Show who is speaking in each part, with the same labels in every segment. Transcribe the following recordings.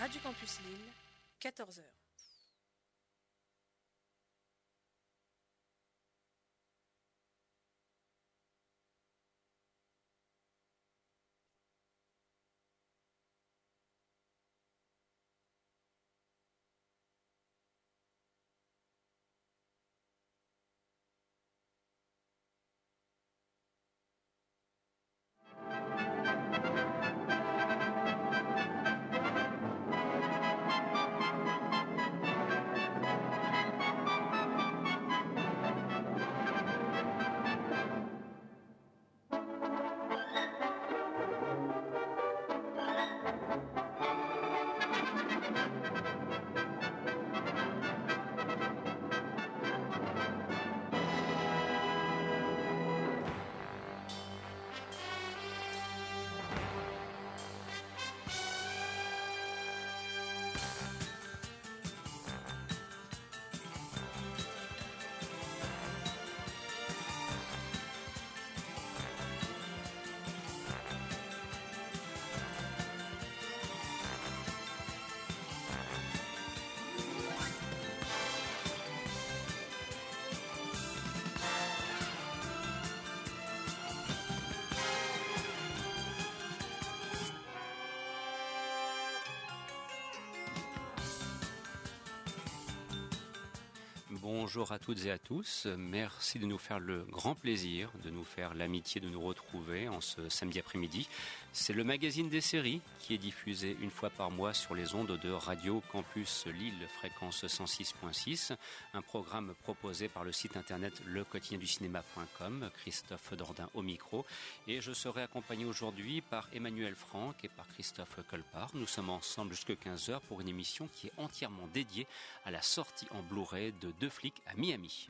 Speaker 1: Radio Campus Lille, 14h.
Speaker 2: Bonjour à toutes et à tous. Merci de nous faire le grand plaisir, de nous faire l'amitié de nous retrouver en ce samedi après-midi. C'est le magazine des séries qui est diffusé une fois par mois sur les ondes de Radio Campus Lille, fréquence 106.6. Un programme proposé par le site internet lequotidienducinéma.com. Christophe Dordain au micro. Et je serai accompagné aujourd'hui par Emmanuel Franck et par Christophe Colpart. Nous sommes ensemble jusqu'à 15h pour une émission qui est entièrement dédiée à la sortie en Blu-ray de deux flics à Miami.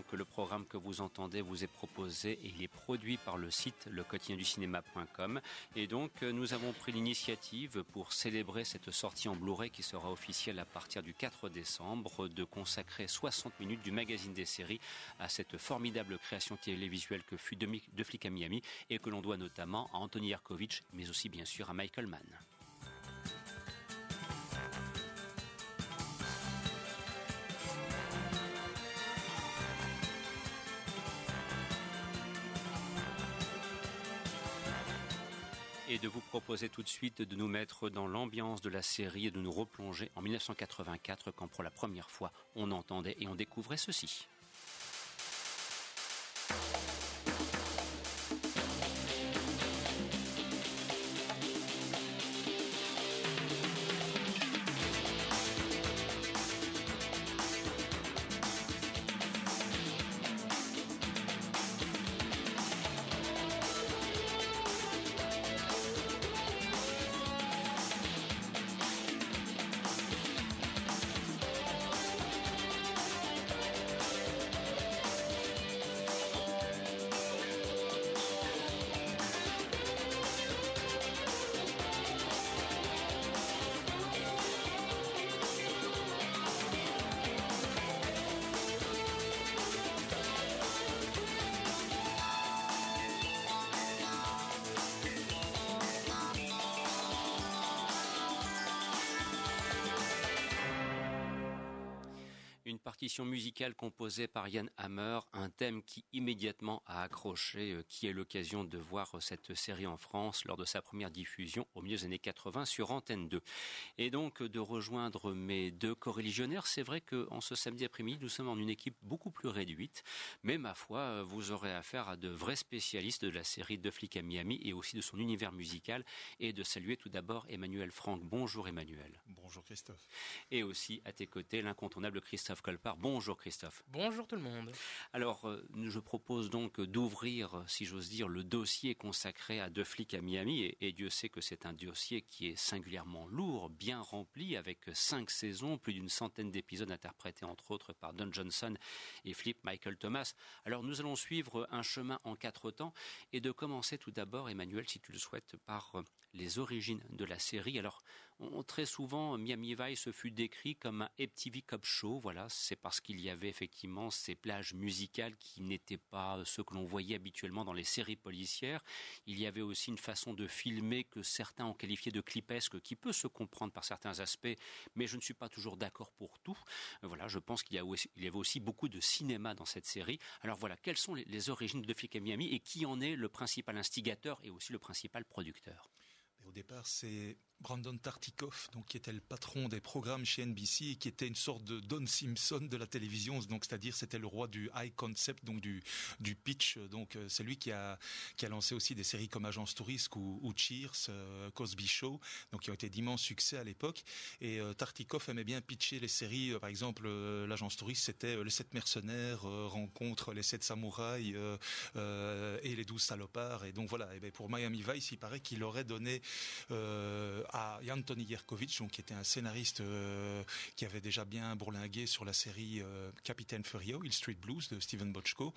Speaker 2: Que le programme que vous entendez vous est proposé et il est produit par le site lequotidienducinéma.com. Et donc, nous avons pris l'initiative pour célébrer cette sortie en Blu-ray qui sera officielle à partir du 4 décembre de consacrer 60 minutes du magazine des séries à cette formidable création télévisuelle que fut De Flic à Miami et que l'on doit notamment à Anthony Yarkovitch, mais aussi bien sûr à Michael Mann. Et de vous proposer tout de suite de nous mettre dans l'ambiance de la série et de nous replonger en 1984 quand pour la première fois on entendait et on découvrait ceci. Partition musicale composée par Yann Hammer, un thème qui immédiatement a accroché, euh, qui est l'occasion de voir euh, cette série en France lors de sa première diffusion au milieu des années 80 sur Antenne 2. Et donc de rejoindre mes deux co-religionnaires, c'est vrai qu'en ce samedi après-midi, nous sommes en une équipe beaucoup plus réduite, mais ma foi, euh, vous aurez affaire à de vrais spécialistes de la série De flics à Miami et aussi de son univers musical et de saluer tout d'abord Emmanuel Franck. Bonjour Emmanuel.
Speaker 3: Bonjour Christophe.
Speaker 2: Et aussi à tes côtés l'incontournable Christophe Colpart. Bonjour Christophe.
Speaker 4: Bonjour tout le monde.
Speaker 2: Alors, euh, je propose donc d'ouvrir, si j'ose dire, le dossier consacré à deux flics à Miami. Et, Dieu sait que c'est un dossier qui est singulièrement lourd, bien rempli, avec cinq saisons, plus d'une centaine d'épisodes interprétés entre autres par Don Johnson et Flip Michael Thomas. Alors, nous allons suivre un chemin en quatre temps et de commencer tout d'abord, Emmanuel, si tu le souhaites, par les origines de la série. Alors, très souvent, Miami Vice fut décrit comme un MTV Cop Show. Voilà, c'est parce qu'il y avait effectivement ces plages musicales qui n'étaient pas ce que l'on voyait habituellement dans les séries policières. Il y avait aussi une façon de filmer que certains ont qualifié de clipesque, qui peut se comprendre par certains aspects, mais je ne suis pas toujours d'accord pour tout. Voilà, je pense qu'il y, avait aussi beaucoup de cinéma dans cette série. Alors voilà, quelles sont les, origines de Flick et Miami et qui en est le principal instigateur et aussi le principal producteur?
Speaker 3: Au départ, c'est Brandon Tartikoff, donc qui était le patron des programmes chez NBC et qui était une sorte de Don Simpson de la télévision, donc c'est-à-dire c'était le roi du high concept, donc du pitch. Donc euh, c'est lui qui a qui a lancé aussi des séries comme Agence Touriste ou, Cheers, euh, Cosby Show, donc qui ont été d'immenses succès à l'époque. Et euh, Tartikoff aimait bien pitcher les séries. par exemple, l'Agence Touriste, c'était les sept mercenaires rencontrent les sept samouraïs et les douze salopards. Et donc voilà. Et ben, pour Miami Vice, il paraît qu'il aurait donné à Anthony Yerkovich, donc, qui était un scénariste euh, qui avait déjà bien bourlingué sur la série euh, Capitaine Furio, Hill Street Blues de Steven Bochco.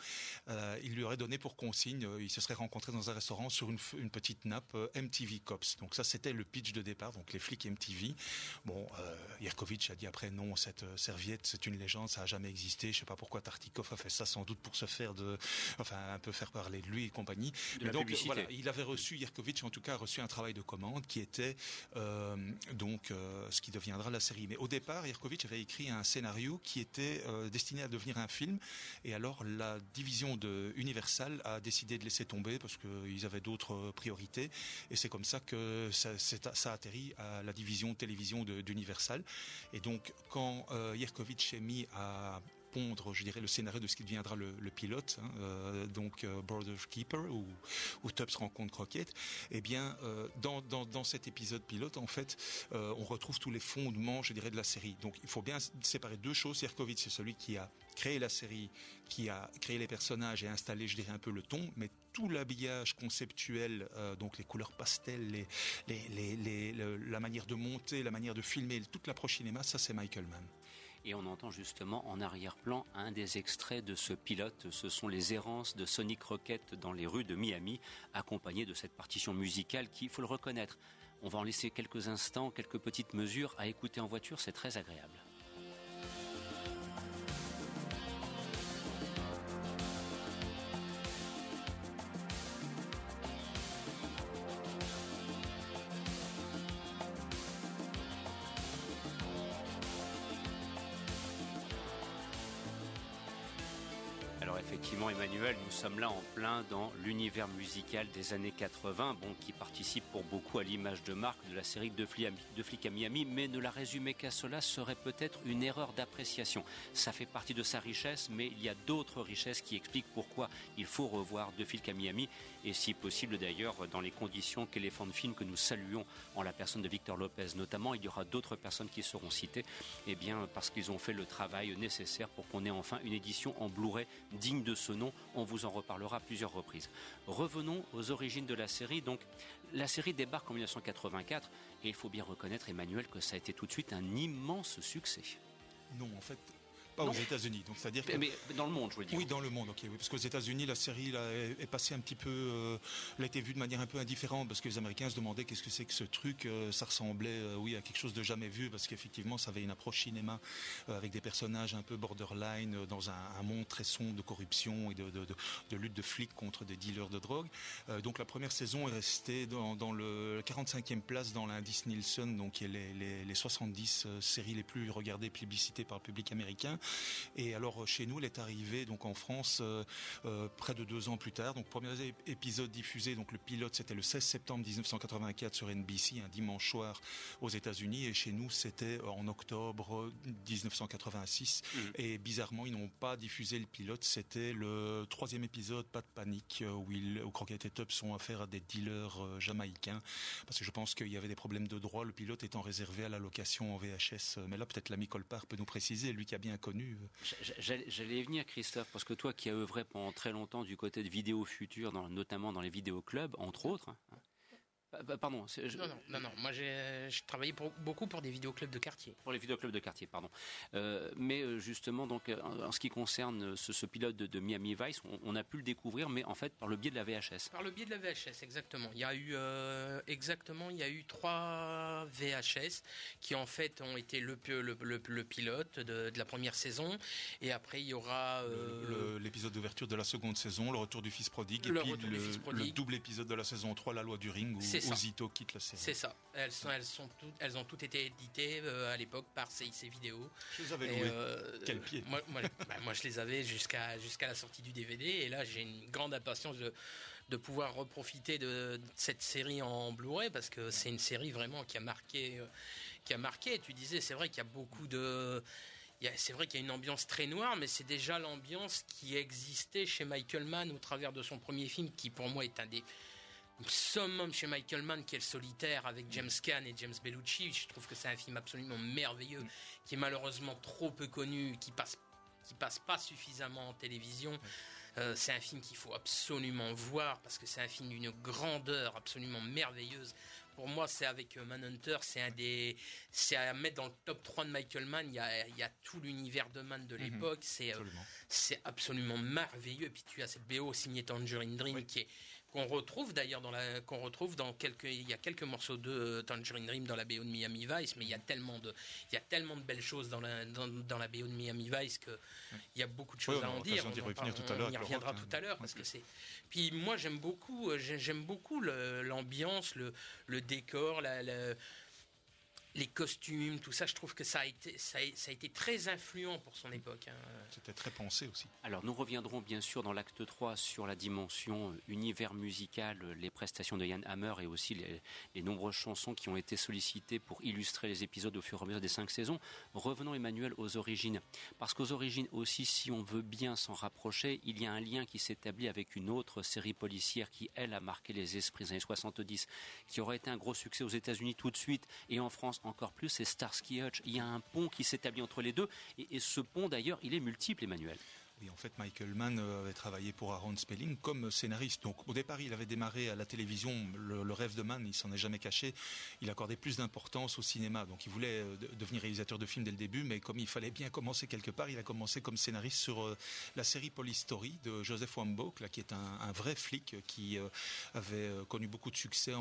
Speaker 3: Euh, il lui aurait donné pour consigne, il se serait rencontré dans un restaurant sur une, une petite nappe MTV Cops. Donc ça, c'était le pitch de départ, donc les flics MTV. Bon, Yerkovich a dit après non, cette serviette, c'est une légende, ça a jamais existé. Je sais pas pourquoi Tartikoff a fait ça, sans doute pour se faire de, enfin un peu faire parler de lui et compagnie.
Speaker 2: Mais donc voilà,
Speaker 3: il avait reçu Yerkovich, en tout cas, a reçu un travail de commande qui était donc euh, ce qui deviendra la série. Mais au départ, Yerkovitch avait écrit un scénario qui était euh, destiné à devenir un film, et alors la division de Universal a décidé de laisser tomber parce qu'ils avaient d'autres priorités, et c'est comme ça que ça, ça, atterrit à la division télévision d'Universal. Et donc quand Yerkovitch est mis à je dirais, le scénario de ce qui deviendra le, pilote, hein, euh, donc euh, Border Keeper ou, ou Tubbs rencontre Crockett, eh bien, euh, dans, cet épisode pilote, en fait, on retrouve tous les fondements, je dirais, de la série. Donc, il faut bien séparer deux choses. Sierkovitz, c'est celui qui a créé la série, qui a créé les personnages et installé, je dirais, un peu le ton, mais tout l'habillage conceptuel, donc les couleurs pastel, la manière de monter, la manière de filmer, toute l'approche cinéma, ça c'est Michael Mann.
Speaker 2: Et on entend justement en arrière-plan un des extraits de ce pilote. Ce sont les errances de Sonic Rocket dans les rues de Miami, accompagnées de cette partition musicale qui, il faut le reconnaître, on va en laisser quelques instants, quelques petites mesures à écouter en voiture, c'est très agréable. Effectivement, Emmanuel, nous sommes là en plein dans l'univers musical des années 80, bon, qui participe pour beaucoup à l'image de marque de la série de Flic à Miami, mais ne la résumer qu'à cela serait peut-être une erreur d'appréciation. Ça fait partie de sa richesse, mais il y a d'autres richesses qui expliquent pourquoi il faut revoir De Flic à Miami, et si possible d'ailleurs dans les conditions qu'Elephant Film que nous saluons en la personne de Victor Lopez notamment, il y aura d'autres personnes qui seront citées, eh bien parce qu'ils ont fait le travail nécessaire pour qu'on ait enfin une édition en Blu-ray digne de ce nom. On vous en reparlera plusieurs reprises. Revenons aux origines de la série. Donc, la série débarque en 1984 et il faut bien reconnaître, Emmanuel, que ça a été tout de suite un immense succès.
Speaker 3: Non, en fait, pas aux États-Unis. Donc c'est-à-dire
Speaker 2: mais dans le monde, je veux dire.
Speaker 3: Oui, dans le monde. Ok, oui, parce qu'aux États-Unis, la série là, est, passée un petit peu, euh, elle a été vue de manière un peu indifférente parce que les Américains se demandaient qu'est-ce que c'est que ce truc. Euh, ça ressemblait, euh, oui, à quelque chose de jamais vu parce qu'effectivement, ça avait une approche cinéma avec des personnages un peu borderline dans un, monde très sombre de corruption et de, de, lutte de flics contre des dealers de drogue. donc la première saison est restée dans, dans le 45e place dans l'indice Nielsen, donc qui est les, les, les 70 séries les plus regardées, plébiscitées par le public américain. Et alors chez nous, elle est arrivée donc en France euh, euh, près de deux ans plus tard. Donc premier épisode diffusé, donc le pilote, c'était le 16 septembre 1984 sur NBC, un dimanche soir aux États-Unis, et chez nous, c'était en octobre 1986. Mmh. Et bizarrement, ils n'ont pas diffusé le pilote. C'était le troisième épisode, pas de panique, euh, où, il, où Crockett et Tubbs sont affaire à des dealers jamaïcains, parce que je pense qu'il y avait des problèmes de droit. Le pilote étant réservé à la location en VHS. Mais là, peut-être l'ami Colpart peut nous préciser, lui qui a bien connu
Speaker 2: J'allais venir, Christophe, parce que toi qui as œuvré pendant très longtemps du côté de vidéo future, notamment dans les vidéoclubs, entre autres, hein, Pardon.
Speaker 4: Non, non, non, non, Moi, j'ai travaillé pour, beaucoup pour des vidéoclubs de quartier.
Speaker 2: Pour les vidéoclubs de quartier, pardon. Euh, mais euh, justement, donc, en ce qui concerne ce, pilote de, Miami Vice, on, a pu le découvrir, mais en fait par le biais de la VHS.
Speaker 4: Par le biais de la VHS, exactement. Il y a eu exactement, il y a eu trois VHS qui en fait ont été le, le, pilote de, la première saison, et après il y aura
Speaker 3: l'épisode d'ouverture de la seconde saison, le retour du fils prodigue, et puis le, double épisode de la saison 3, la loi du ring, où Ozito quitte la série.
Speaker 4: C'est ça. Elles, sont, elles, sont toutes, elles ont toutes été éditées euh, à l'époque par CIC Vidéo.
Speaker 3: Je les avais louées. Euh, Quel pied
Speaker 4: moi, bah, moi, je les avais jusqu'à jusqu'à la sortie du DVD, et là j'ai une grande impatience de de pouvoir reprofiter de, cette série en Blu-ray parce que c'est une série vraiment qui a marqué, euh, qui a marqué. Tu disais, c'est vrai qu'il y a beaucoup de c'est vrai qu'il y a une ambiance très noire, mais c'est déjà l'ambiance qui existait chez Michael Mann au travers de son premier film, qui pour moi est un des summums chez Michael Mann, qui est le solitaire avec James Caan et James Bellucci. Je trouve que c'est un film absolument merveilleux, qui est malheureusement trop peu connu, qui passe, qui passe pas suffisamment en télévision. Euh, c'est un film qu'il faut absolument voir parce que c'est un film d'une grandeur absolument merveilleuse pour moi, c'est avec euh, Manhunter, c'est un des, c'est à mettre dans le top 3 de Michael Mann. Il y a, il y a tout l'univers de Mann de mhm. l'époque. c'est, euh, c'est absolument merveilleux. Et puis tu as cette BO signée Tangerine Dream qui est qu'on retrouve d'ailleurs dans la qu'on retrouve dans quelques il y a quelques morceaux de Tangerine Dream dans la BO de Miami Vice mais il y a tellement de il y a tellement de belles choses dans la dans, la BO de Miami Vice que il y a beaucoup de choses à en dire. on, y reviendra tout à l'heure parce que c'est puis moi j'aime beaucoup euh, j'aime beaucoup l'ambiance le, le décor la, la les costumes, tout ça, je trouve que ça a été, ça a, été très influent pour son époque. Hein.
Speaker 3: C'était très pensé aussi.
Speaker 2: Alors nous reviendrons bien sûr dans l'acte 3 sur la dimension euh, univers musical, euh, les prestations de Yann Hammer et aussi les, nombreuses chansons qui ont été sollicitées pour illustrer les épisodes au fur et à mesure des cinq saisons. Revenons Emmanuel aux origines. Parce qu'aux origines aussi, si on veut bien s'en rapprocher, il y a un lien qui s'établit avec une autre série policière qui, elle, a marqué les esprits des années 70, qui aurait été un gros succès aux États-Unis tout de suite et en France encore plus, c'est Starsky Hutch. Il y a un pont qui s'établit entre les deux, et, et ce pont d'ailleurs, il est multiple, Emmanuel.
Speaker 3: Oui, en fait, Michael Mann euh, avait travaillé pour Aaron Spelling comme scénariste. Donc, au départ, il avait démarré à la télévision. Le, rêve de Mann, il s'en est jamais caché. Il accordait plus d'importance au cinéma. Donc, il voulait euh, devenir réalisateur de films dès le début, mais comme il fallait bien commencer quelque part, il a commencé comme scénariste sur euh, la série Police Story de Joseph Wambach, là, qui est un, vrai flic qui avait connu beaucoup de succès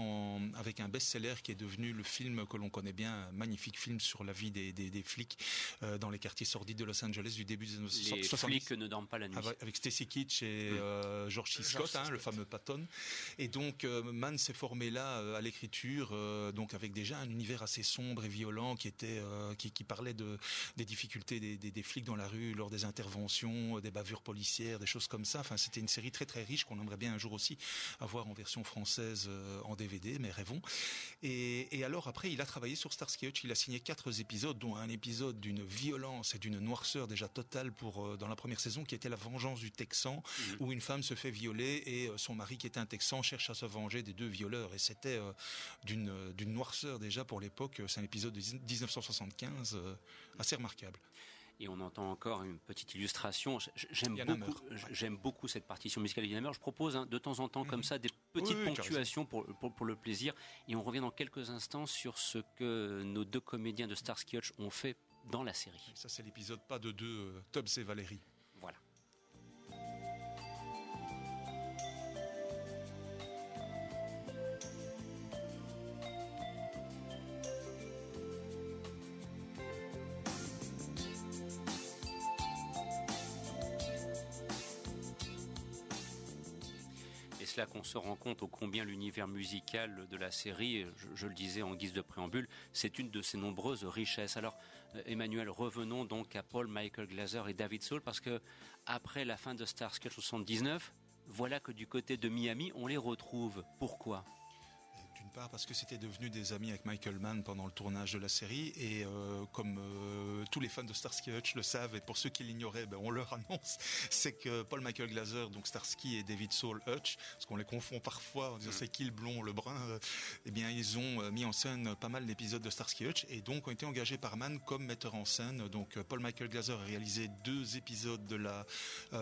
Speaker 3: avec un best-seller qui est devenu le film que l'on connaît bien, un magnifique film sur la vie des, flics dans les quartiers sordides de Los Angeles du début des années
Speaker 2: 60 ne dorment pas la nuit.
Speaker 3: Avec, Stacy Kitsch et euh, George C. Scott, hein, le fameux Patton. Et donc euh, Mann s'est formé là euh, à l'écriture, donc avec déjà un univers assez sombre et violent qui était, qui, qui, parlait de des difficultés des, des, des, flics dans la rue lors des interventions, des bavures policières, des choses comme ça. Enfin, c'était une série très très riche qu'on aimerait bien un jour aussi avoir en version française en DVD, mais rêvons. Et, et alors après, il a travaillé sur Starsky Hutch. Il a signé quatre épisodes, dont un épisode d'une violence et d'une noirceur déjà totale pour dans la première saison qui était La vengeance du Texan, mhm. où une femme se fait violer et euh, son mari qui est un Texan cherche à se venger des deux violeurs. Et c'était euh, d'une d'une noirceur déjà pour l'époque. C'est un épisode de 1975 euh, assez remarquable
Speaker 2: et on entend encore une petite illustration. J'aime beaucoup, j'aime beaucoup cette partition musicale de Je propose hein, de temps en temps comme mhm. ça des petites ponctuations pour, pour, le plaisir. Et on revient dans quelques instants sur ce que nos deux comédiens de Starsky Hutch ont fait dans la série.
Speaker 3: Ça c'est l'épisode pas de deux, Tubbs et Valérie.
Speaker 2: Se rend compte au combien l'univers musical de la série, je, le disais en guise de préambule, c'est une de ses nombreuses richesses. Alors, euh, Emmanuel, revenons donc à Paul Michael Glaser et David Soul, parce que après la fin de Starsky 79, voilà que du côté de Miami, on les retrouve. Pourquoi?
Speaker 3: Part parce que c'était devenu des amis avec Michael Mann pendant le tournage de la série et euh, comme euh, tous les fans de Starsky Hutch le savent et pour ceux qui l'ignoraient, ben, on leur annonce, c'est que Paul Michael Glaser, donc Starsky et David Saul Hutch, parce qu'on les confond parfois en disant mm. c'est qui le blond, le brun, euh, eh bien ils ont mis en scène pas mal d'épisodes de Starsky Hutch et donc ont été engagés par Mann comme metteur en scène. Donc Paul Michael Glaser a réalisé deux épisodes de la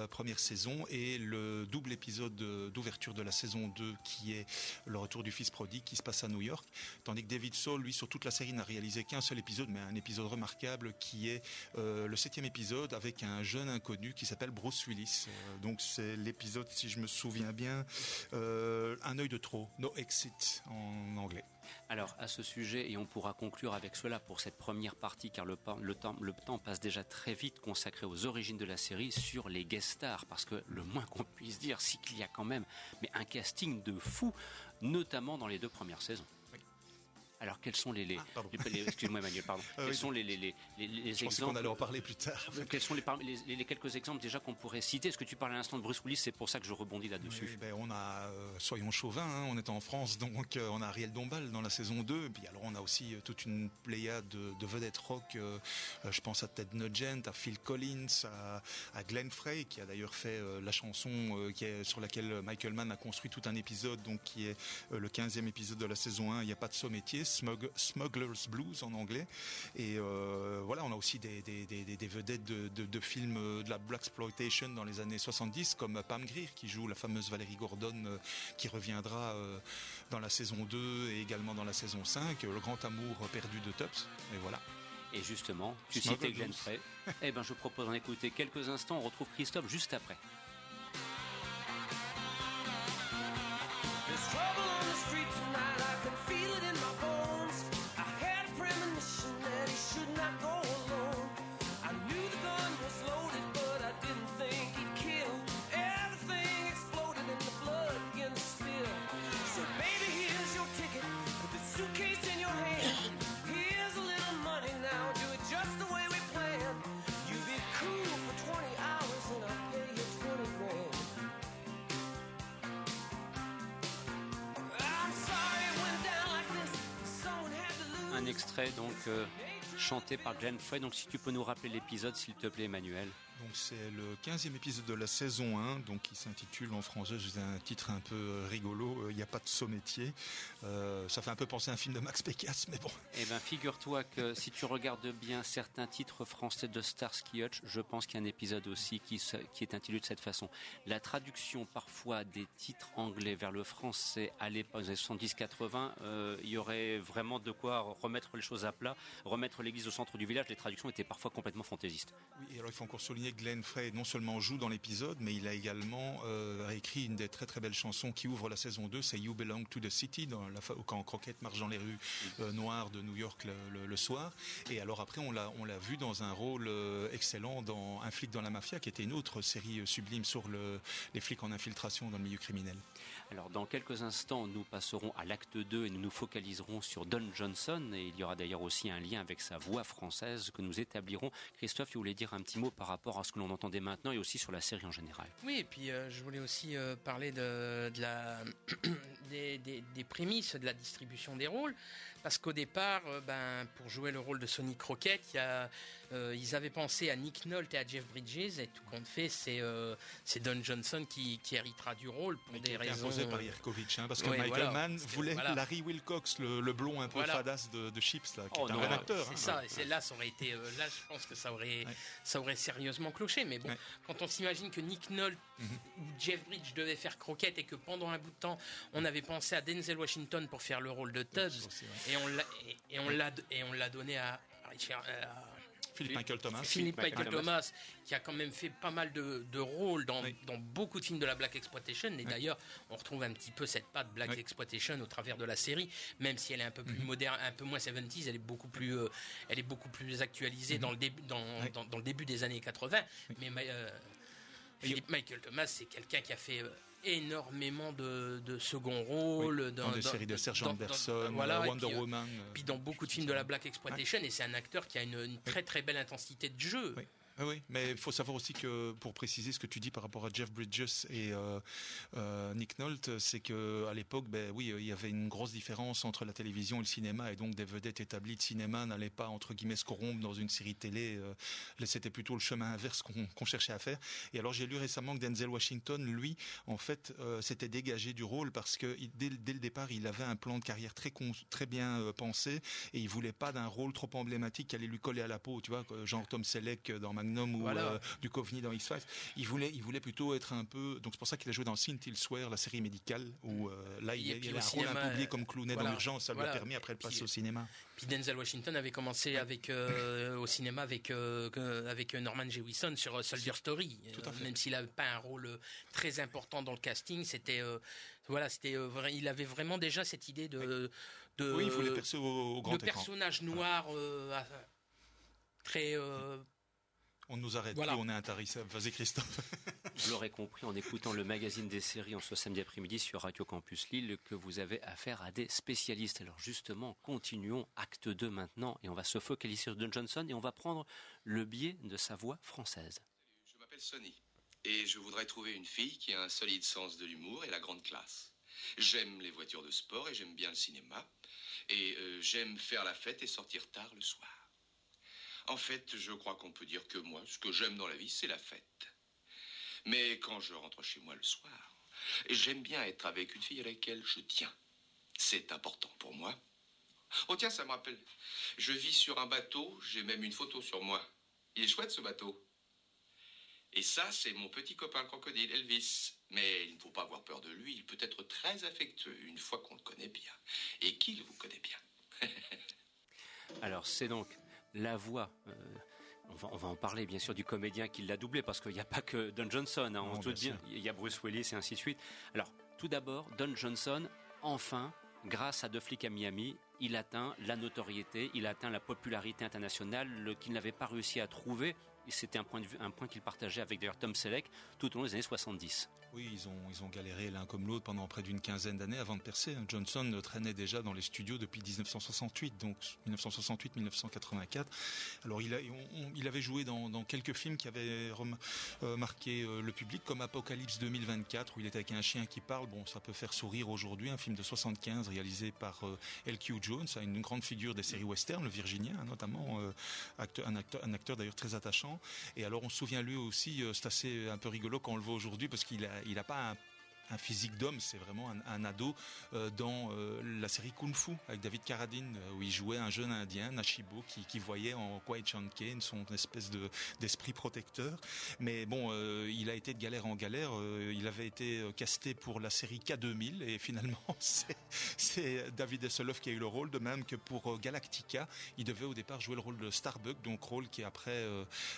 Speaker 3: première saison et le double épisode d'ouverture de la saison 2 qui est le retour du fils prodigue qui se passe à New York. Tandis que David Soul, lui, sur toute la série, n'a réalisé qu'un seul épisode, mais un épisode remarquable qui est le septième épisode avec un jeune inconnu qui s'appelle Bruce Willis. donc c'est l'épisode, si je me souviens bien, Un œil de trop, No Exit en anglais.
Speaker 2: Alors à ce sujet, et on pourra conclure avec cela pour cette première partie, car le, temps, temps passe déjà très vite consacré aux origines de la série sur les guest stars, parce que le moins qu'on puisse dire, c'est qu'il y a quand même mais un casting de fou, notamment dans les deux premières saisons. Alors, quels sont les, les, ah, excuse-moi Emmanuel, pardon.
Speaker 3: Ah
Speaker 2: quels sont les, les, les, les
Speaker 3: Je
Speaker 2: exemples
Speaker 3: qu'on allait en parler plus tard.
Speaker 2: Quels sont les, les, quelques exemples déjà qu'on pourrait citer? Est-ce que tu parles à l'instant de Bruce Willis? C'est pour ça que je rebondis là-dessus.
Speaker 3: ben, on a, euh, soyons chauvins, hein, on est en France, donc euh, on a Ariel Dombal dans la saison 2. Et puis alors on a aussi euh, toute une pléiade de, de vedettes rock. je pense à Ted Nugent, à Phil Collins, à, à Glenn Frey, qui a d'ailleurs fait la chanson qui est, sur laquelle Michael Mann a construit tout un épisode, donc qui est le 15e épisode de la saison 1. Il n'y a pas de sommétier, Smug, Smug Blues en anglais. Et euh, voilà, on a aussi des, vedettes de, films euh, de la Black Exploitation dans les années 70, comme Pam Grier qui joue la fameuse Valérie Gordon, euh, qui reviendra dans la saison 2 et également dans la saison 5, Le Grand Amour perdu de Tubbs. Et voilà.
Speaker 2: Et justement, tu citais Glenn Frey. eh ben, je propose d'en écouter quelques instants. On retrouve Christophe juste après. Donc euh, chanté par Glenn Frey. Donc si tu peux nous rappeler l'épisode, s'il te plaît, Emmanuel.
Speaker 3: Donc c'est le 15e épisode de la saison 1, donc qui s'intitule en français, j'ai un titre un peu euh, rigolo, euh, il n'y a pas de saut-métier. Euh, ça fait un peu penser à un film de Max Pécasse, mais bon.
Speaker 2: Eh bien, figure-toi que si tu regardes bien certains titres français de Starsky Hutch, je pense qu'il y a un épisode aussi qui, qui est intitulé de cette façon. La traduction parfois des titres anglais vers le français à l'époque des 70-80, il y aurait vraiment de quoi remettre les choses à plat, remettre l'église au centre du village. Les traductions étaient parfois complètement fantaisistes.
Speaker 3: Oui, alors il faut encore souligner Glenn Frey non seulement joue dans l'épisode, mais il a également euh, écrit une des très très belles chansons qui ouvre la saison 2, c'est You Belong to the City, dans la, quand Croquette marche dans les rues euh, noires de New York le, soir. Et alors après, on l'a, on l'a vu dans un rôle euh, excellent dans Un flic dans la mafia, qui était une autre série sublime sur le, les flics en infiltration dans le milieu criminel.
Speaker 2: Alors dans quelques instants, nous passerons à l'acte 2 et nous nous focaliserons sur Don Johnson et il y aura d'ailleurs aussi un lien avec sa voix française que nous établirons. Christophe, tu voulais dire un petit mot par rapport à ce que l'on entendait maintenant et aussi sur la série en général.
Speaker 4: Oui, et puis euh, je voulais aussi euh, parler de, la des, des, prémices de la distribution des rôles parce qu'au départ, euh, ben, pour jouer le rôle de Sonny Crockett, il y a euh, ils avaient pensé à Nick Nolte et à Jeff Bridges, et tout compte fait, c'est euh, Don Johnson qui, héritera du rôle pour des raisons.
Speaker 3: imposé par Yerkovitch, hein, parce que Michael Mann voulait Larry Wilcox, le, blond un peu fadasse de, Chips, là, qui est oh, un rédacteur.
Speaker 4: C'est hein. ça, et c'est là, ça aurait été, là, je pense que ça aurait, ça aurait sérieusement cloché. Mais bon, quand on s'imagine que Nick Nolte mhm. ou Jeff Bridges devaient faire croquette et que pendant un bout de temps, on avait pensé à Denzel Washington pour faire le rôle de Tubbs, et on l'a et, et on l'a donné à Richard,
Speaker 3: Philippe Michael Thomas.
Speaker 4: Philippe Michael Thomas, qui a quand même fait pas mal de, rôles dans, beaucoup de films de la Black Exploitation. Et d'ailleurs, on retrouve un petit peu cette patte Black Exploitation au travers de la série, même si elle est un peu plus mhm. moderne, un peu moins 70s, elle est beaucoup plus, euh, elle est beaucoup plus actualisée mhm. dans, le début, dans, dans, le début des années 80. Mais euh, Philippe Michael Thomas, c'est quelqu'un qui a fait. Euh, énormément de, de second rôle
Speaker 3: dans, des séries de Serge Anderson, Wonder Woman.
Speaker 4: Puis dans beaucoup de films de la Black Exploitation, et c'est un acteur qui a une, très très belle intensité de jeu.
Speaker 3: Oui, mais il faut savoir aussi que, pour préciser ce que tu dis par rapport à Jeff Bridges et euh, euh, Nick Nolte, c'est que à l'époque, ben oui, il y avait une grosse différence entre la télévision et le cinéma, et donc des vedettes établies de cinéma n'allaient pas entre guillemets se corrompre dans une série télé. Euh, c'était plutôt le chemin inverse qu'on cherchait à faire. Et alors j'ai lu récemment que Denzel Washington, lui, en fait, s'était dégagé du rôle parce que dès, le départ, il avait un plan de carrière très bien pensé, et il voulait pas d'un rôle trop emblématique qui allait lui coller à la peau, tu vois, genre Tom Selleck dans Magnum ou euh, du Coveney dans X-Files. Il voulait, il voulait plutôt être un peu. Donc c'est pour ça qu'il a joué dans Sin Till Swear, la série médicale, où euh, là il, il, a un rôle un peu oublié comme clownet dans l'urgence. Ça lui a permis après de passer au cinéma.
Speaker 4: Puis Denzel Washington avait commencé avec au cinéma avec avec Norman Jewison sur Soldier Story. même s'il n'avait pas un rôle très important dans le casting, c'était voilà, c'était il avait vraiment déjà cette idée de de,
Speaker 3: oui, il voulait percer au, au grand de
Speaker 4: personnage noir euh, très. Euh,
Speaker 3: on nous arrête voilà. on est intarissable. Vas-y Christophe.
Speaker 2: Vous l'aurez compris en écoutant le magazine des séries en ce samedi après-midi sur Radio Campus Lille que vous avez affaire à des spécialistes. Alors justement, continuons acte 2 maintenant et on va se focaliser sur Don Johnson et on va prendre le biais de sa voix française.
Speaker 5: Je m'appelle Sonny et je voudrais trouver une fille qui a un solide sens de l'humour et la grande classe. J'aime les voitures de sport et j'aime bien le cinéma. Et euh, j'aime faire la fête et sortir tard le soir. En fait, je crois qu'on peut dire que moi, ce que j'aime dans la vie, c'est la fête. Mais quand je rentre chez moi le soir, j'aime bien être avec une fille à laquelle je tiens. C'est important pour moi. Oh tiens, ça me rappelle. Je vis sur un bateau, j'ai même une photo sur moi. Il est chouette ce bateau. Et ça, c'est mon petit copain crocodile, Elvis. Mais il ne faut pas avoir peur de lui, il peut être très affectueux une fois qu'on le connaît bien. Et qu'il vous connaît bien.
Speaker 2: Alors, c'est donc la voix. Euh, on, va, en parler bien sûr du comédien qui l'a doublé parce qu'il n'y a pas que Don Johnson. Hein, on se bien. Il y a Bruce Willis et ainsi de suite. Alors, tout d'abord, Don Johnson, enfin, grâce à Deux flics à Miami, il atteint la notoriété, il atteint la popularité internationale qu'il n'avait pas réussi à trouver c'était un point, de vue, un point qu'il partageait avec d'ailleurs Tom Selleck tout au long des années 70.
Speaker 3: Oui, ils ont, ils ont galéré l'un comme l'autre pendant près d'une quinzaine d'années avant de percer. Johnson traînait déjà dans les studios depuis 1968, donc 1968-1984. Alors il, a, il avait joué dans, quelques films qui avaient euh, marqué euh, le public, comme Apocalypse 2024, où il était avec un chien qui parle. Bon, ça peut faire sourire aujourd'hui, un film de 75 réalisé par euh, L.Q. Jones, une grande figure des séries western, le Virginien hein, notamment, un acteur, un acteur d'ailleurs très attachant. Et alors on se souvient lui aussi, c'est assez un peu rigolo quand on le voit aujourd'hui, parce qu'il a il n'a pas un un physique d'homme, c'est vraiment un, ado euh, dans euh, la série Kung Fu avec David Carradine euh, où il jouait un jeune indien, Nashibo, qui, voyait en Kwai Chan Kane son espèce de d'esprit protecteur. Mais bon, il a été de galère en galère. il avait été casté pour la série K2000 et finalement c'est David Hasselhoff qui a eu le rôle, de même que pour Galactica, il devait au départ jouer le rôle de Starbuck, donc rôle qui après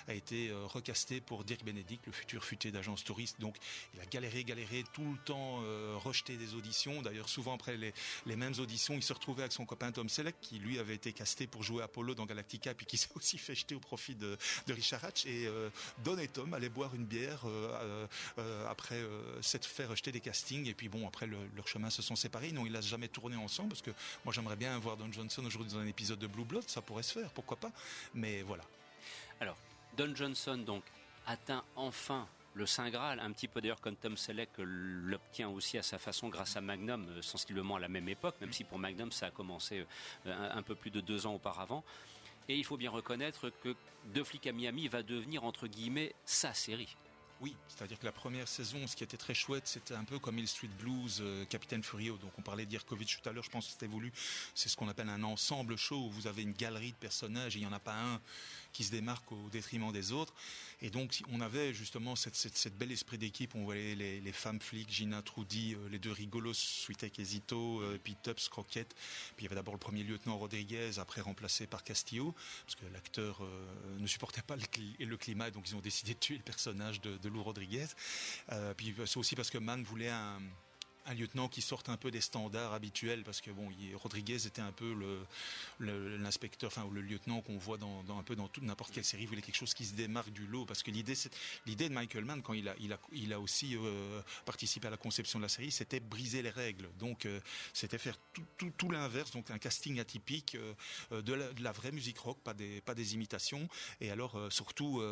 Speaker 3: a été recasté pour Dirk Benedict, le futur futé d'agence touriste. Donc il a galéré, galéré tout le temps euh, rejeté des auditions. D'ailleurs, souvent après les, mêmes auditions, il se retrouvait avec son copain Tom Selleck, qui lui avait été casté pour jouer Apollo dans Galactica, puis qui s'est aussi fait jeter au profit de, Richard Hatch. Et euh, Don et Tom allaient boire une bière euh, après s'être fait rejeter des castings. Et puis bon, après leurs chemins se sont séparés. Non, ils n'ont jamais tourné ensemble, parce que moi j'aimerais bien voir Don Johnson aujourd'hui dans un épisode de Blue Blood, ça pourrait se faire, pourquoi pas. Mais voilà.
Speaker 2: Alors, Don Johnson donc atteint enfin le Saint Graal, un petit peu d'ailleurs comme Tom Selleck l'obtient aussi à sa façon grâce à Magnum, euh, sensiblement à la même époque, même si pour Magnum ça a commencé euh, un, peu plus de deux ans auparavant. Et il faut bien reconnaître que Deux flics à Miami va devenir entre guillemets sa série.
Speaker 3: Oui, c'est-à-dire que la première saison, ce qui était très chouette, c'était un peu comme Hill Street Blues, euh, Capitaine Furio. Donc on parlait d'Irkovitch tout à l'heure, je pense que c'était voulu. C'est ce qu'on appelle un ensemble show où vous avez une galerie de personnages il n'y en a pas un qui se démarque au détriment des autres. Et donc, on avait justement cette, cette, bel esprit d'équipe. On voyait les, femmes flics, Gina Trudy, euh, les deux rigolos, Sweetek et Zito, euh, puis Tubbs, Croquette. Puis il y avait d'abord le premier lieutenant Rodriguez, après remplacé par Castillo, parce que l'acteur euh, ne supportait pas le, le, climat, donc ils ont décidé de tuer le personnage de Lou Rodriguez. puis c'est aussi parce que Mann voulait un un lieutenant qui sorte un peu des standards habituels parce que bon, Rodriguez était un peu le l'inspecteur, enfin le lieutenant qu'on voit dans, un peu dans n'importe quelle série, voulait quelque chose qui se démarque du lot parce que l'idée l'idée de Michael Mann quand il a il a il a aussi euh, participé à la conception de la série, c'était briser les règles. Donc euh, c'était faire tout, l'inverse, donc un casting atypique euh, de, la, vraie musique rock, pas des pas des imitations et alors surtout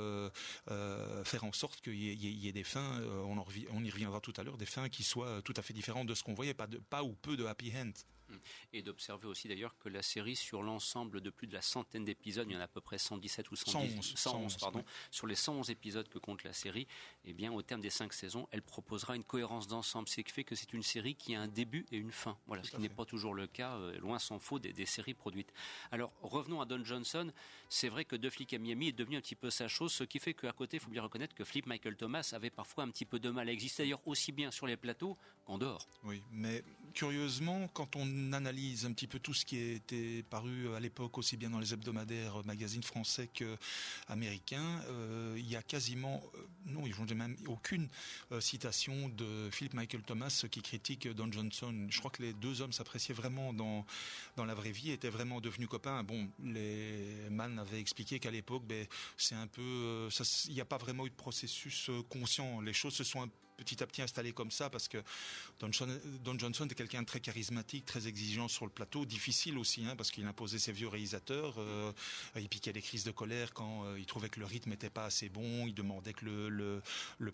Speaker 3: faire en sorte qu'il y, ait des fins, on, on y reviendra tout à l'heure, des fins qui soient tout à fait différentes de ce qu'on voyait, pas, de, pas ou peu de happy end.
Speaker 2: Et d'observer aussi d'ailleurs que la série, sur l'ensemble de plus de la centaine d'épisodes, il y en a à peu près 117 ou 110, 111, pardon, sur les 111 épisodes que compte la série, eh bien, au terme des cinq saisons, elle proposera une cohérence d'ensemble. C'est qui fait que c'est une série qui a un début et une fin. Voilà, ce qui n'est pas toujours le cas, euh, loin s'en faut, des, des, séries produites. Alors, revenons à Don Johnson. C'est vrai que De Flic à Miami est devenu un petit peu sa chose, ce qui fait qu'à côté, il faut bien reconnaître que Flip Michael Thomas avait parfois un petit peu de mal à exister, d'ailleurs aussi bien sur les plateaux qu'en dehors.
Speaker 3: Oui, mais curieusement, quand on analyse un petit peu tout ce qui était paru à l'époque, aussi bien dans les hebdomadaires, euh, magazines français qu'américains, euh, il y a quasiment, euh, non, ils n'ont même aucune euh, citation de Philip Michael Thomas qui critique Don Johnson. Je crois que les deux hommes s'appréciaient vraiment dans, dans la vraie vie, étaient vraiment devenus copains. Bon, les Mann avaient expliqué qu'à l'époque, ben, c'est un peu, euh, il n'y a pas vraiment eu de processus euh, conscient. Les choses se sont un petit à petit installé comme ça parce que Don, Johnson est quelqu'un de très charismatique, très exigeant sur le plateau, difficile aussi hein, parce qu'il imposait ses vieux réalisateurs, euh, il piquait des crises de colère quand euh, il trouvait que le rythme n'était pas assez bon, il demandait que le,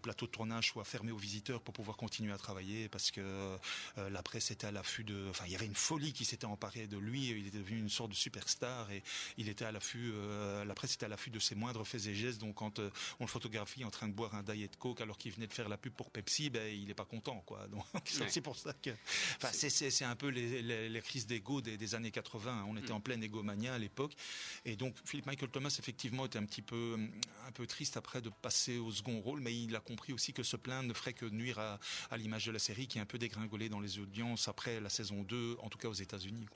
Speaker 3: plateau de tournage soit fermé aux visiteurs pour pouvoir continuer à travailler parce que euh, la presse était à l'affût de, enfin il y avait une folie qui s'était emparée de lui, il était devenu une sorte de superstar et il était à l'affût, euh, la presse était à l'affût de ses moindres faits et gestes, donc quand on le photographie en train de boire un diet coke alors qu'il venait de faire la pub pour Pepsi, ben, il n'est pas content. Quoi. Donc, c'est pour ça que. Enfin, c'est un peu les, les, les crises d'ego des, des, années 80. On était mm. en pleine égomania à l'époque. Et donc, Philip Michael Thomas, effectivement, était un petit peu, un peu triste après de passer au second rôle, mais il a compris aussi que se plaindre ne ferait que nuire à, à l'image de la série qui est un peu dégringolée dans les audiences après la saison 2, en tout cas aux États-Unis.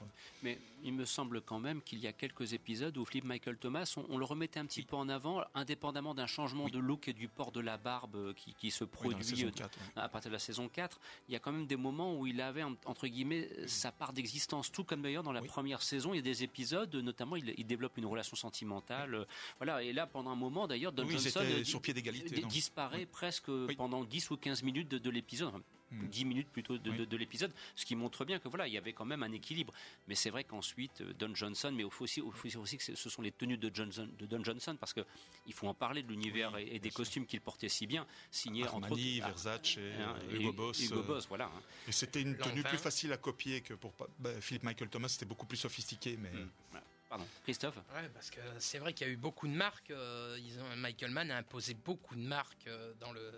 Speaker 2: Mais il me semble quand même qu'il y a quelques épisodes où Philip Michael Thomas, on, on le remettait un petit oui. peu en avant, indépendamment d'un changement oui. de look et du port de la barbe qui, qui se produit.
Speaker 3: Oui, 4,
Speaker 2: à partir de la saison 4, il y a quand même des moments où il avait, entre guillemets, sa part d'existence. Tout comme d'ailleurs dans la oui. première saison, il y a des épisodes, notamment, il, il développe une relation sentimentale. Oui. Voilà, et là, pendant un moment, d'ailleurs, Don Johnson
Speaker 3: sur pied d'égalité,
Speaker 2: disparaît presque pendant 10 ou 15 minutes de, de l'épisode. 10 minutes plutôt de, oui. de, de l'épisode, ce qui montre bien que voilà, il y avait quand même un équilibre. Mais c'est vrai qu'ensuite, Don Johnson, mais il faut aussi, il faut aussi que ce sont les tenues de, Johnson, de Don Johnson, parce qu'il faut en parler de l'univers oui, et, et, des costumes qu'il portait si bien, signé
Speaker 3: Armani, entre autres,
Speaker 2: Versace,
Speaker 3: hein, et, Hugo Boss.
Speaker 2: Hugo Boss voilà. Hein.
Speaker 3: Et c'était une tenue plus facile à copier que pour bah, Philip Michael Thomas, c'était beaucoup plus sophistiqué, mais.
Speaker 2: Mmh. Voilà. Pardon. Christophe?
Speaker 4: Ouais, parce que c'est vrai qu'il y a eu beaucoup de marques. Euh, ils ont, Michael Mann a imposé beaucoup de marques euh, dans le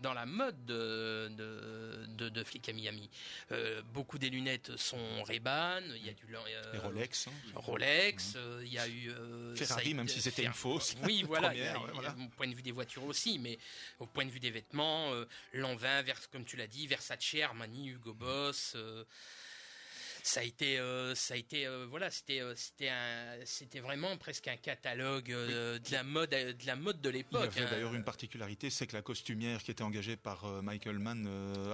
Speaker 4: dans la mode de, de, de, de Flic à Miami. Euh, beaucoup des lunettes sont Ray-Ban, il y a du
Speaker 3: euh, Rolex, hein.
Speaker 4: Rolex, mmh. il y a eu
Speaker 3: Ferrari, a, même si c'était une fausse.
Speaker 4: Oui, voilà, première, il y a, ouais, voilà. au point de vue des voitures aussi, mais au point de vue des vêtements, l'an 20, vers, comme tu l'as dit, Versace, Armani, Hugo Boss ça a été, euh, ça a été, euh, voilà, c'était, euh, c'était un, c'était vraiment presque un catalogue de la mode, de la mode de l'époque.
Speaker 3: Il y avait hein. d'ailleurs une particularité, c'est que la costumière qui était engagée par Michael Mann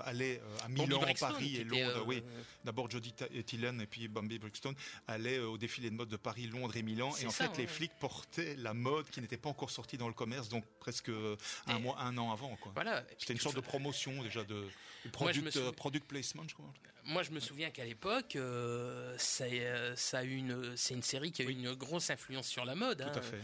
Speaker 3: allait à Milan, Paris et Londres. oui, d'abord Jodie Tillen et puis Bambi Brixton allaient au défilé de mode de Paris, Londres et Milan. Et en ça, fait, ouais. les flics portaient la mode qui n'était pas encore sortie dans le commerce, donc presque un mois, un an avant. Quoi.
Speaker 4: Voilà.
Speaker 3: C'était une sorte de promotion déjà de, de product, Moi, product placement, je crois
Speaker 4: moi, je me souviens qu'à l'époque, euh, ça, ça, a une, c'est une série qui a eu une grosse influence sur la mode.
Speaker 3: Tout
Speaker 4: hein.
Speaker 3: à fait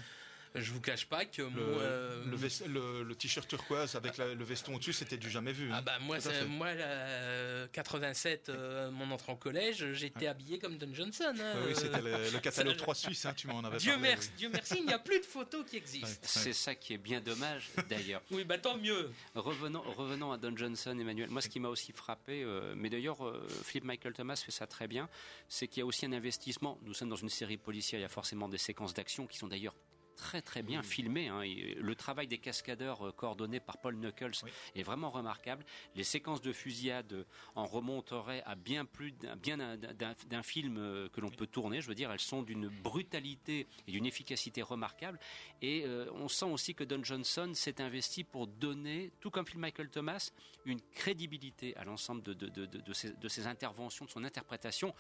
Speaker 4: je vous cache pas que
Speaker 3: le,
Speaker 4: moi,
Speaker 3: euh... le, le, le t-shirt turquoise avec la, le veston au-dessus, c'était du jamais vu.
Speaker 4: Hein. Ah bah moi, moi, la, 87, euh, mon entrée en collège, j'étais ouais. habillé comme Don Johnson. Hein.
Speaker 3: oui, c'était le, catalogue 3 suisse, hein, tu m'en avais
Speaker 4: Dieu
Speaker 3: parlé.
Speaker 4: Merci, Dieu merci, il n'y a plus de photos qui existent. Ouais,
Speaker 2: C'est ça qui est bien dommage, d'ailleurs.
Speaker 4: oui, bah tant mieux.
Speaker 2: Revenons, revenons à Don Johnson, Emmanuel. Moi, ce qui m'a aussi frappé, euh, mais d'ailleurs, euh, Philip Michael Thomas fait ça très bien, c'est qu'il y a aussi un investissement. Nous sommes dans une série policière, il y a forcément des séquences d'action qui sont d'ailleurs très très bien filmé. Hein. Le travail des cascadeurs euh, coordonné par Paul Knuckles oui. est vraiment remarquable. Les séquences de fusillade en remonteraient à bien plus bien d'un film euh, que l'on oui. peut tourner. Je veux dire, elles sont d'une brutalité et d'une efficacité remarquable. Et euh, on sent aussi que Don Johnson s'est investi pour donner, tout comme Phil Michael Thomas, une crédibilité à l'ensemble de, de, de, de, ses, de ses interventions, de son interprétation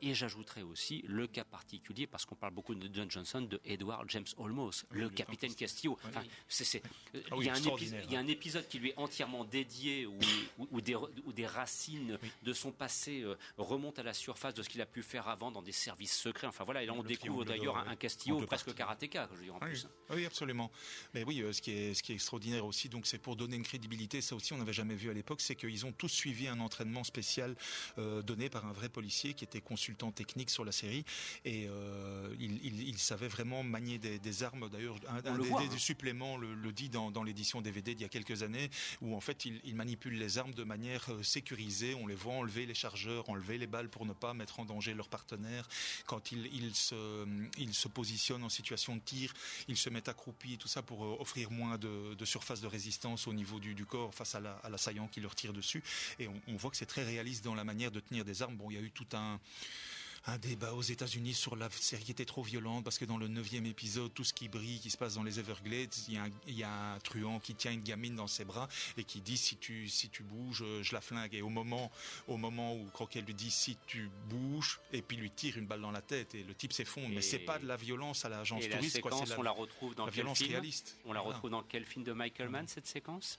Speaker 2: Et j'ajouterais aussi le cas particulier, parce qu'on parle beaucoup de John Johnson, de Edward James Olmos, le capitaine Castillo. Enfin, c'est, c'est,
Speaker 3: Ah
Speaker 2: il,
Speaker 3: oui,
Speaker 2: y a un épi-
Speaker 3: extraordinaire.
Speaker 2: il y a un épisode qui lui est entièrement dédié, où, où- où des, où des racines
Speaker 3: Oui.
Speaker 2: de son passé euh, remontent à la surface de ce qu'il a pu faire avant dans des services secrets. Enfin voilà, et là on
Speaker 3: Le
Speaker 2: découvre d'ailleurs un, un Castillo presque karatéka, je veux dire en
Speaker 3: Oui,
Speaker 2: plus.
Speaker 3: oui, absolument. Mais oui, euh, ce qui est ce qui est extraordinaire aussi, donc c'est pour donner une crédibilité. Ça aussi, on n'avait jamais vu à l'époque, c'est qu'ils ont tous suivi un entraînement spécial euh, donné par un vrai policier qui était consultant technique sur la série et euh, il, il- il savait vraiment manier des, des armes. D'ailleurs, un, un
Speaker 2: le
Speaker 3: des,
Speaker 2: voit,
Speaker 3: des
Speaker 2: hein.
Speaker 3: suppléments le, le dit dans, dans l'édition DVD d'il y a quelques années, où en fait il, il manipule les armes de manière euh, sécurisée. On les voit enlever les chargeurs, enlever les balles pour ne pas mettre en danger leur partenaire. Quand il, il se il se positionne en situation de tir, il se met accroupi, tout ça pour euh, offrir moins de, de surface de résistance au niveau du, du corps face à la- à l'assaillant qui leur tire dessus. Et on, on voit que c'est très réaliste dans la manière de tenir des armes. Bon, il y a eu tout un un débat aux États-Unis sur la série était trop violente parce que dans le neuvième épisode, tout ce qui brille, qui se passe dans les Everglades, il y, a un, il y a un truand qui tient une gamine dans ses bras et qui dit si tu si tu bouges, je la flingue. Et au moment au moment où Croquet lui dit si tu bouges et puis lui tire une balle dans la tête et le type s'effondre. Mais c'est pas de la violence à l'agence
Speaker 2: Et la
Speaker 3: touriste, quoi.
Speaker 2: séquence,
Speaker 3: C'est
Speaker 2: on
Speaker 3: la,
Speaker 2: la retrouve dans
Speaker 3: la
Speaker 2: quel
Speaker 3: violence
Speaker 2: film
Speaker 3: réaliste.
Speaker 2: On la retrouve dans quel film de Michael Mann cette séquence?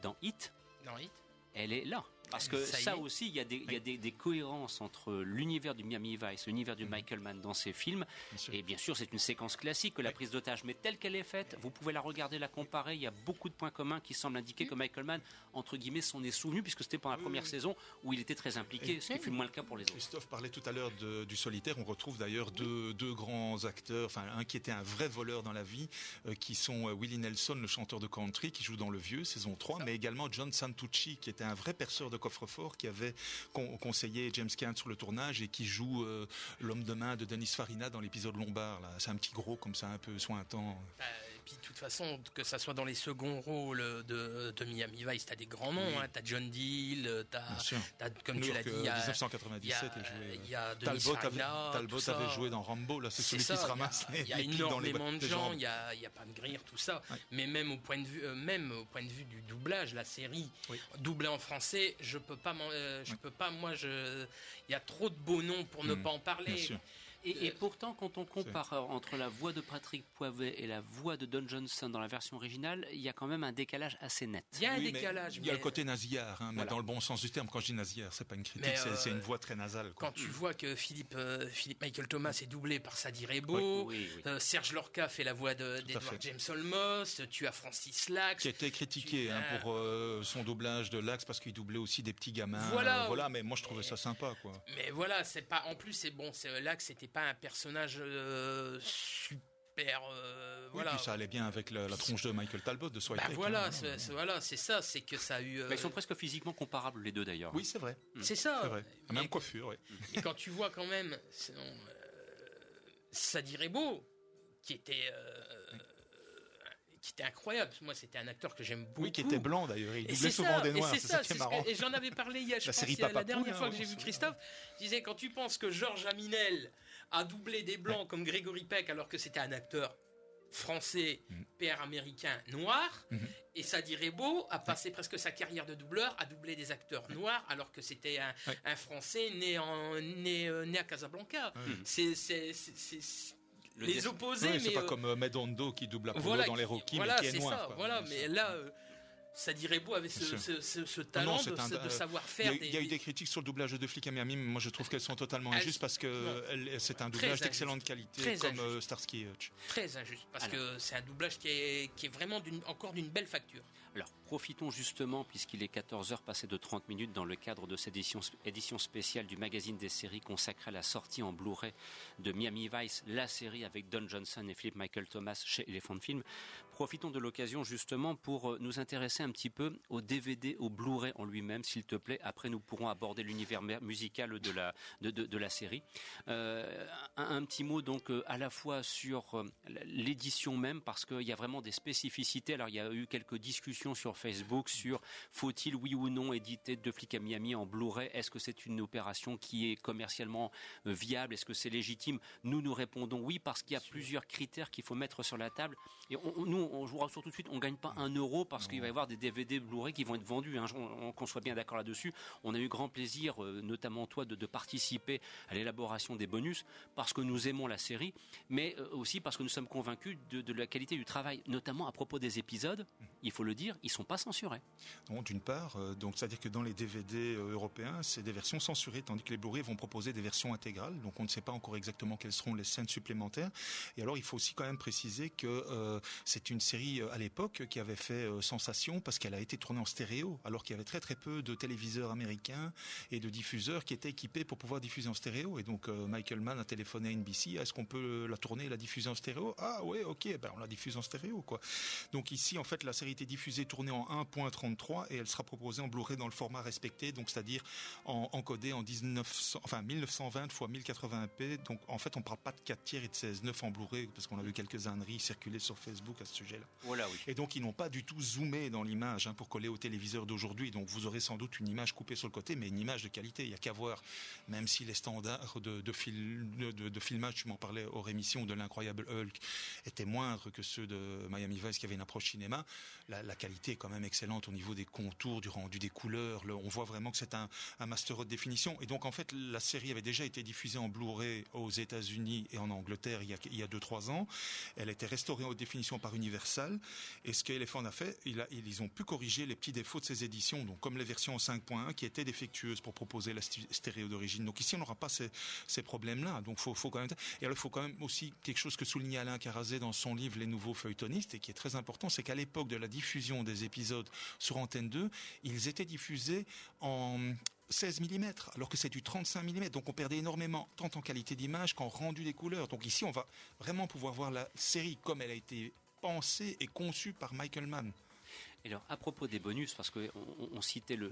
Speaker 2: Dans Hit.
Speaker 4: Dans Hit.
Speaker 2: Elle est là. Parce que
Speaker 4: Ça
Speaker 2: ça, aussi, il y a, des, il y a des, des cohérences entre l'univers du Miami Vice, l'univers du Michael Mann dans ses films.
Speaker 3: Bien.
Speaker 2: Et bien sûr, c'est une séquence classique que la prise d'otage. Mais telle qu'elle est faite, vous pouvez la regarder, la comparer. Il y a beaucoup de points communs qui semblent indiquer que Michael Mann, entre guillemets, s'en est souvenu, puisque c'était pendant la
Speaker 3: Oui,
Speaker 2: première
Speaker 3: oui.
Speaker 2: saison où il était très impliqué, ce qui fut moins le cas pour les autres.
Speaker 3: Christophe parlait tout à l'heure du solitaire. On retrouve d'ailleurs deux, deux grands acteurs, enfin un qui était un vrai voleur dans la vie, euh, qui sont euh, Willie Nelson, le chanteur de country, qui joue dans Le Vieux, saison 3, mais également John Santucci, qui était un vrai perceur de coffre-fort, qui avait con- conseillé James Caan sur le tournage et qui joue euh, l'homme de main de Denis Farina dans l'épisode Lombard. C'est un petit gros comme ça, un peu sointant.
Speaker 4: Et puis de toute façon, que ça soit dans les seconds rôles de, de Miami Vice, t'as des grands noms.
Speaker 3: Oui.
Speaker 4: Hein, t'as John Deal, t'as,
Speaker 3: sûr.
Speaker 4: t'as- comme
Speaker 3: New
Speaker 4: tu l'as dit,
Speaker 3: euh,
Speaker 4: il y a,
Speaker 3: 1997,
Speaker 4: il y a,
Speaker 3: et joué,
Speaker 4: il y a Denis
Speaker 3: Talbot, avait, Talbot joué dans Rambo, là c'est celui
Speaker 4: ça,
Speaker 3: qui se
Speaker 4: il y a-
Speaker 3: ramasse les,
Speaker 4: Il y a
Speaker 3: les,
Speaker 4: énormément de gens, il y a, y a pas de grire, tout ça.
Speaker 3: Ouais.
Speaker 4: Mais même au point de vue, euh, même au point de vue du doublage, la série
Speaker 3: Oui.
Speaker 4: doublée en français, je peux pas, euh, je
Speaker 3: Ouais.
Speaker 4: peux pas. Moi, je, il y a trop de beaux noms pour ne
Speaker 3: Mhm.
Speaker 4: pas en parler.
Speaker 3: Bien sûr.
Speaker 2: Et, et pourtant, quand on compare euh, entre la voix de Patrick Poivet et la voix de Don Johnson dans la version originale, il y a quand même un décalage assez net.
Speaker 4: Il y a un
Speaker 3: Oui, mais
Speaker 4: décalage.
Speaker 3: Il y a le côté nasillard, hein, mais dans le bon sens du terme. Quand je dis nasillard, c'est pas une critique, c'est-
Speaker 4: euh,
Speaker 3: c'est une voix très nasale. quoi.
Speaker 4: Quand tu vois que Philippe, euh, Philippe Michael Thomas est doublé par Sadi Rebo,
Speaker 2: Oui, oui.
Speaker 4: euh, Serge Lorca fait la voix de- d'Edward
Speaker 3: fait.
Speaker 4: James Olmos, tu as Francis Lax.
Speaker 3: qui a été critiqué hein,
Speaker 4: euh,
Speaker 3: pour euh, son doublage de Lax parce qu'il doublait aussi des petits gamins.
Speaker 4: Voilà.
Speaker 3: Euh, voilà, mais moi je trouvais ça sympa, quoi.
Speaker 4: Mais voilà, c'est pas. En plus, c'est bon. Que c'était pas un personnage euh, super. euh,
Speaker 3: Oui,
Speaker 4: voilà.
Speaker 3: puis ça allait bien avec la, la tronche de Michael Talbot de Swipe
Speaker 4: Bah voilà,
Speaker 3: hein.
Speaker 4: voilà, c'est ça. C'est que ça a eu. euh,
Speaker 2: Bah, ils sont presque physiquement comparables les deux d'ailleurs.
Speaker 3: Oui, c'est vrai.
Speaker 4: c'est ça.
Speaker 3: C'est vrai.
Speaker 4: Mais-
Speaker 3: Même coiffure, oui.
Speaker 4: Et quand tu vois quand même, sinon, euh, Sadi Rebo, qui était, euh, était incroyable. Moi, c'était un acteur que j'aime beaucoup.
Speaker 3: Oui, qui était blanc d'ailleurs. Il doublait souvent
Speaker 4: ça,
Speaker 3: des noirs.
Speaker 4: c'est ça, c'est que-
Speaker 3: marrant.
Speaker 4: et j'en avais parlé hier, je
Speaker 3: La
Speaker 4: pense,
Speaker 3: série
Speaker 4: la dernière
Speaker 3: Poule,
Speaker 4: fois
Speaker 3: hein,
Speaker 4: que j'ai vu Christophe, je disais quand tu penses que Georges Aminel a doublé des blancs comme Grégory Peck alors que c'était un acteur français,
Speaker 3: Mhm.
Speaker 4: père américain noir,
Speaker 3: Mhm.
Speaker 4: et Sadi Rebo a passé presque sa carrière de doubleur à doubler des acteurs noirs alors que c'était un, français né, en, né, euh, né à Casablanca. C'est-
Speaker 2: Le
Speaker 4: les
Speaker 3: Ouais,
Speaker 4: mais
Speaker 3: c'est pas
Speaker 4: euh,
Speaker 3: comme euh, Medondo qui double Apollo
Speaker 4: voilà,
Speaker 3: dans les
Speaker 4: voilà,
Speaker 3: mais qui est
Speaker 4: c'est
Speaker 3: noir.
Speaker 4: ça,
Speaker 3: quoi.
Speaker 4: voilà, mais là, euh, Sadi Rebo avait ce, ce, ce- talent
Speaker 3: non, c'est
Speaker 4: de,
Speaker 3: un-
Speaker 4: de savoir
Speaker 3: Il y,
Speaker 4: faire
Speaker 3: a,
Speaker 4: des,
Speaker 3: il y a eu
Speaker 4: des-
Speaker 3: critiques sur le doublage de Flic à Miami, mais moi je trouve qu'elles sont totalement
Speaker 4: Ah,
Speaker 3: injustes parce que c'est un doublage d'excellente qualité,
Speaker 4: Très
Speaker 3: comme euh,
Speaker 4: injuste.
Speaker 3: Starsky et Hutch.
Speaker 4: très injuste parce que c'est un doublage qui est, qui est vraiment encore d'une belle facture.
Speaker 2: Alors profitons justement, puisqu'il est 14h passé de 30 minutes, dans le cadre de cette édition, spéciale du magazine des séries consacrée à la sortie en Blu-ray de Miami Vice, la série avec Don Johnson et Philip Michael Thomas chez Elephant Film. Profitons de l'occasion justement pour euh, nous intéresser un petit peu au DVD, au Blu-ray en lui-même, s'il te plaît. Après, nous pourrons aborder l'univers musical de la, de, de- la série. Euh, un, un petit mot donc euh, à la fois sur l'édition même, parce qu'il y a vraiment des spécificités. Alors, il y a eu quelques discussions discussion sur Facebook sur faut-il oui ou non éditer Deux flics à Miami en Blu-ray? Est-ce que c'est une opération qui est commercialement euh, viable? Est-ce que c'est légitime? Nous nous répondons oui parce qu'il y a plusieurs critères qu'il faut mettre sur la table. Et nous, on jouera surtout tout de suite, on gagne pas un euro parce qu'il va y avoir des DVD Blu-ray qui vont être vendus. Hein. qu'on soit bien d'accord là-dessus. On a eu grand plaisir, euh, notamment toi, de, participer à l'élaboration des bonus parce que nous aimons la série, mais euh, aussi parce que nous sommes convaincus de, la qualité du travail, notamment à propos des épisodes. Il faut le dire, ils sont pas censurés.
Speaker 3: d'une part, euh, donc c'est-à-dire que dans les DVD européens, c'est des versions censurées, tandis que les Blu-ray vont proposer des versions intégrales. Donc on ne sait pas encore exactement quelles seront les scènes supplémentaires. Et alors il faut aussi quand même préciser que c'est une série à l'époque qui avait fait sensation parce qu'elle a été tournée en stéréo, alors qu'il y avait très très peu de téléviseurs américains et de diffuseurs qui étaient équipés pour pouvoir diffuser en stéréo. Et donc euh, Michael Mann a téléphoné à NBC, est-ce qu'on peut la tourner la diffuser en stéréo? Ah ouais, ok, ben on la diffuse en stéréo quoi. Donc ici en fait la série était diffusée, tournée en 1.33 et elle sera proposée en Blu-ray dans le format respecté, donc c'est-à-dire en encodé en 1900, enfin 1920 x 1080p. Donc en fait on parle pas de 4 tiers et de 16.9 en Blu-ray parce qu'on a vu quelques âneries circuler sur Facebook à ce sujet-là.
Speaker 2: Voilà, oui.
Speaker 3: Et donc ils n'ont pas du tout zoomé dans l'image hein, pour coller au téléviseur d'aujourd'hui. Donc vous aurez sans doute une image coupée sur le côté, mais une image de qualité. Il n'y a qu'à voir, même si les standards de, de, de, filmage, tu m'en parlais hors émission, de l'incroyable Hulk, étaient moindres que ceux de Miami Vice qui avait une approche cinéma, la, qualité est quand même excellente au niveau des contours, du rendu des couleurs. on voit vraiment que c'est un, un master haute définition. Et donc en fait, la série avait déjà été diffusée en Blu-ray aux États-Unis et en Angleterre il y a, il y a 2-3 ans. Elle a été restaurée en haute définition par Universal. Et ce qu'Elephant a fait, il a, ils ont pu corriger les petits défauts de ces éditions, donc comme les versions 5.1 qui étaient défectueuses pour proposer la stéréo d'origine. Donc ici, on n'aura pas ces, ces problèmes-là. Donc faut, faut quand même. Et alors, il faut quand même aussi quelque chose que soulignait Alain Carazé dans son livre Les Nouveaux Feuilletonistes et qui est très important, c'est qu'à l'époque de la diffusion des épisodes sur Antenne 2, ils étaient diffusés en 16 mm, alors que c'est du 35 mm. Donc on perdait énormément, tant en qualité d'image qu'en rendu des couleurs. Donc ici, on va vraiment pouvoir voir la série comme elle a été pensée et conçue par Michael Mann
Speaker 2: alors, à propos des bonus, parce qu'on on citait le,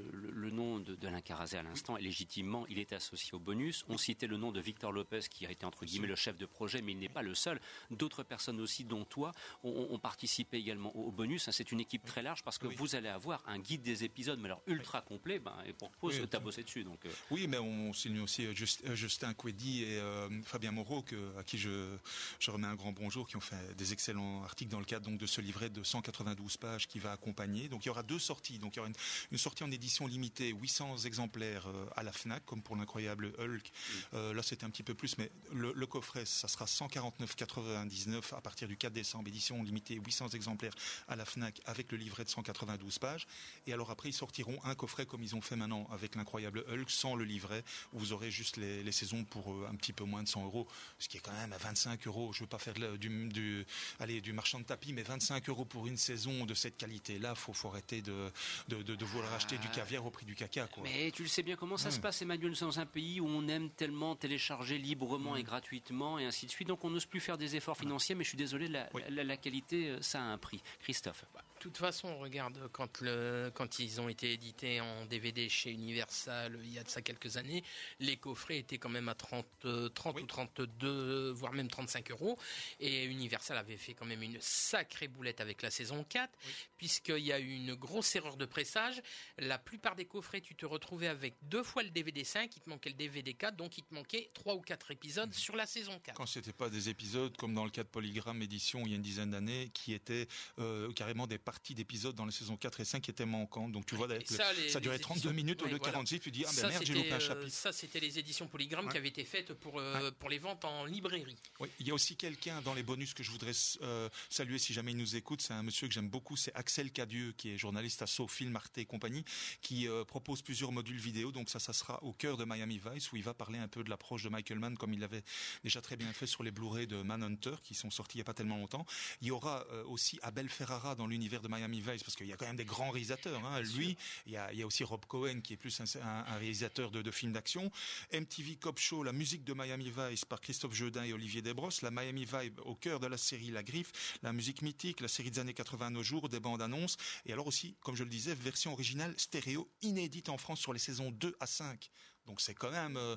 Speaker 2: nom de, de Carazé à l'instant, et légitimement, il est associé au bonus. On citait le nom de Victor Lopez, qui a été entre guillemets le chef de projet, mais il n'est pas le seul. D'autres personnes aussi, dont toi, ont, participé également au, bonus. C'est une équipe très large, parce que vous allez avoir un guide des épisodes, mais alors ultra complet, ben, et pour cause, tu as bossé dessus. Donc, euh.
Speaker 3: Oui, mais on signe aussi euh, euh, Justin Quedi et Fabien Moreau, à qui je, je remets un grand bonjour, qui ont fait des excellents articles dans le cadre donc, de ce livret de 192 pages qui va accompagner donc il y aura deux sorties. Donc il y aura une, sortie en édition limitée, 800 exemplaires euh, à la Fnac, comme pour l'incroyable Hulk. Euh, là c'était un petit peu plus, mais le, coffret, ça sera 149,99 à partir du 4 décembre. Édition limitée, 800 exemplaires à la Fnac avec le livret de 192 pages. Et alors après ils sortiront un coffret comme ils ont fait maintenant avec l'incroyable Hulk, sans le livret, où vous aurez juste les, saisons pour euh, un petit peu moins de 100 euros, ce qui est quand même à 25 euros. Je veux pas faire du, du, allez, du marchand de tapis, mais 25 euros pour une saison de cette qualité-là faut, faut arrêter de, de, vouloir acheter du caviar au prix du caca.
Speaker 2: Mais tu le sais bien comment ça se passe, Emmanuel. Nous sommes dans un pays où on aime tellement télécharger librement et gratuitement et ainsi de suite. Donc on n'ose plus faire des efforts financiers, mais je suis désolé, la, la, qualité, euh, ça a un prix. Christophe.
Speaker 4: Bah, de toute façon, regarde, quand, le, quand ils ont été édités en DVD chez Universal il y a de ça quelques années, les coffrets étaient quand même à 30, 30 euh, ou 32, voire même 35 euros. Et Universal avait fait quand même une sacrée boulette avec la saison 4, puisqu'il y a eu une grosse erreur de pressage. La plupart des coffrets, tu te retrouvais avec deux fois le DVD 5, il te manquait le DVD 4, donc il te manquait trois ou quatre épisodes mhm. sur la saison 4.
Speaker 3: Quand c'était pas des épisodes comme dans le cas de Polygram édition il y a une dizaine d'années, qui étaient euh, carrément des partie d'épisodes dans les saisons 4 et 5 qui étaient manquants. Donc tu vois, ça, ça durait 32 minutes au lieu de 46. Tu dis, ah ben merde, j'ai loupé un euh, chapitre.
Speaker 4: ça, c'était les éditions Polygram qui avaient été faites pour, euh, pour les ventes en librairie.
Speaker 3: Oui, il y a aussi quelqu'un dans les bonus que je voudrais euh, saluer si jamais il nous écoute. C'est un monsieur que j'aime beaucoup, c'est Axel Cadieux, qui est journaliste à Sofilm, Arte et compagnie, qui propose plusieurs modules vidéo. Donc ça, ça sera au cœur de Miami Vice, où il va parler un peu de l'approche de Michael Mann, comme il l'avait déjà très bien fait sur les Blu-ray de Manhunter, qui sont sortis il n'y a pas tellement longtemps. Il y aura aussi Abel Ferrara dans l'univers de Miami Vice, parce qu'il y a quand même des grands réalisateurs. Hein. Lui, il y, a, il y, a, aussi Rob Cohen, qui est plus un, un, réalisateur de, de films d'action. MTV Cop Show, la musique de Miami Vice par Christophe Jeudin et Olivier Desbrosses. La Miami Vibe au cœur de la série La Griffe. La musique mythique, la série des années 80 nos jours, des bandes annonces. Et alors aussi, comme je le disais, version originale stéréo inédite en France sur les saisons 2 à 5. Donc c'est quand même... Euh,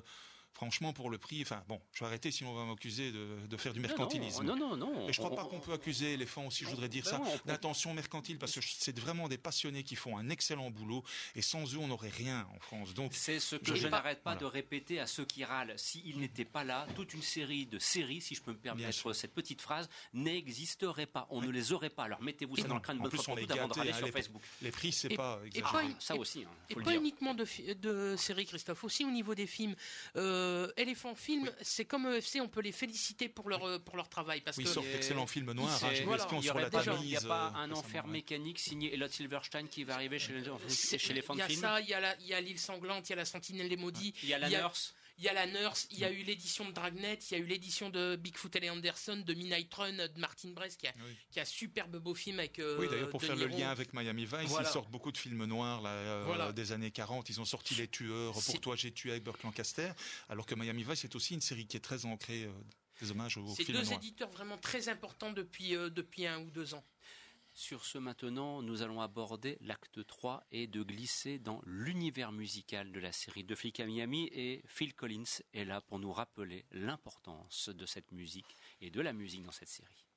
Speaker 3: franchement, pour le prix, enfin bon, je vais arrêter sinon on va m'accuser de, de, faire du mercantilisme.
Speaker 2: Non, non, non.
Speaker 3: Et je crois pas qu'on peut accuser Éléphant aussi, je voudrais dire ça, d'intention mercantile, parce que c'est vraiment des passionnés qui font un excellent boulot, et sans eux, on n'aurait rien en France. Donc
Speaker 2: c'est ce que je, n'arrête pas de répéter à ceux qui râlent. S'ils n'étaient pas là, toute une série de séries, si je peux me permettre cette petite phrase, n'existerait pas. On ne les aurait pas. Alors mettez-vous ça dans le crâne de votre
Speaker 3: tout avant de râler sur Facebook. Les prix, c'est pas
Speaker 4: exagéré. ça aussi. Hein, et pas uniquement de, de séries, Christophe, aussi au niveau des films. Euh, Elephant Film, c'est comme EFC, on peut les féliciter pour leur, pour leur travail. Parce
Speaker 3: oui,
Speaker 4: que
Speaker 3: ils sortent d'excellents films noirs. Hein,
Speaker 2: il n'y a pas euh, un enfer mécanique signé Elliot Silverstein qui va arriver chez les, chez les fans
Speaker 4: Il y a ça, il y a l'île sanglante, il y a la sentinelle des maudits.
Speaker 2: Il y a la nurse.
Speaker 4: Il y a la Nurse, il y a eu l'édition de Dragnet, il y a eu l'édition de Bigfoot et Anderson, de Midnight Run, de Martin Brest, qui a, qui a superbe beau film avec. Euh,
Speaker 3: oui, d'ailleurs, pour faire le lien avec Miami Vice, ils sortent beaucoup de films noirs là, euh, des années 40. Ils ont sorti Les Tueurs, Pour toi, j'ai tué avec Burke Lancaster, alors que Miami Vice est aussi une série qui est très ancrée. Euh, des hommages aux
Speaker 4: C'est deux éditeurs vraiment très importants depuis, depuis un ou deux ans.
Speaker 2: Sur ce maintenant, nous allons aborder l'acte 3 et de glisser dans l'univers musical de la série de Flick à Miami et Phil Collins est là pour nous rappeler l'importance de cette musique et de la musique dans cette série.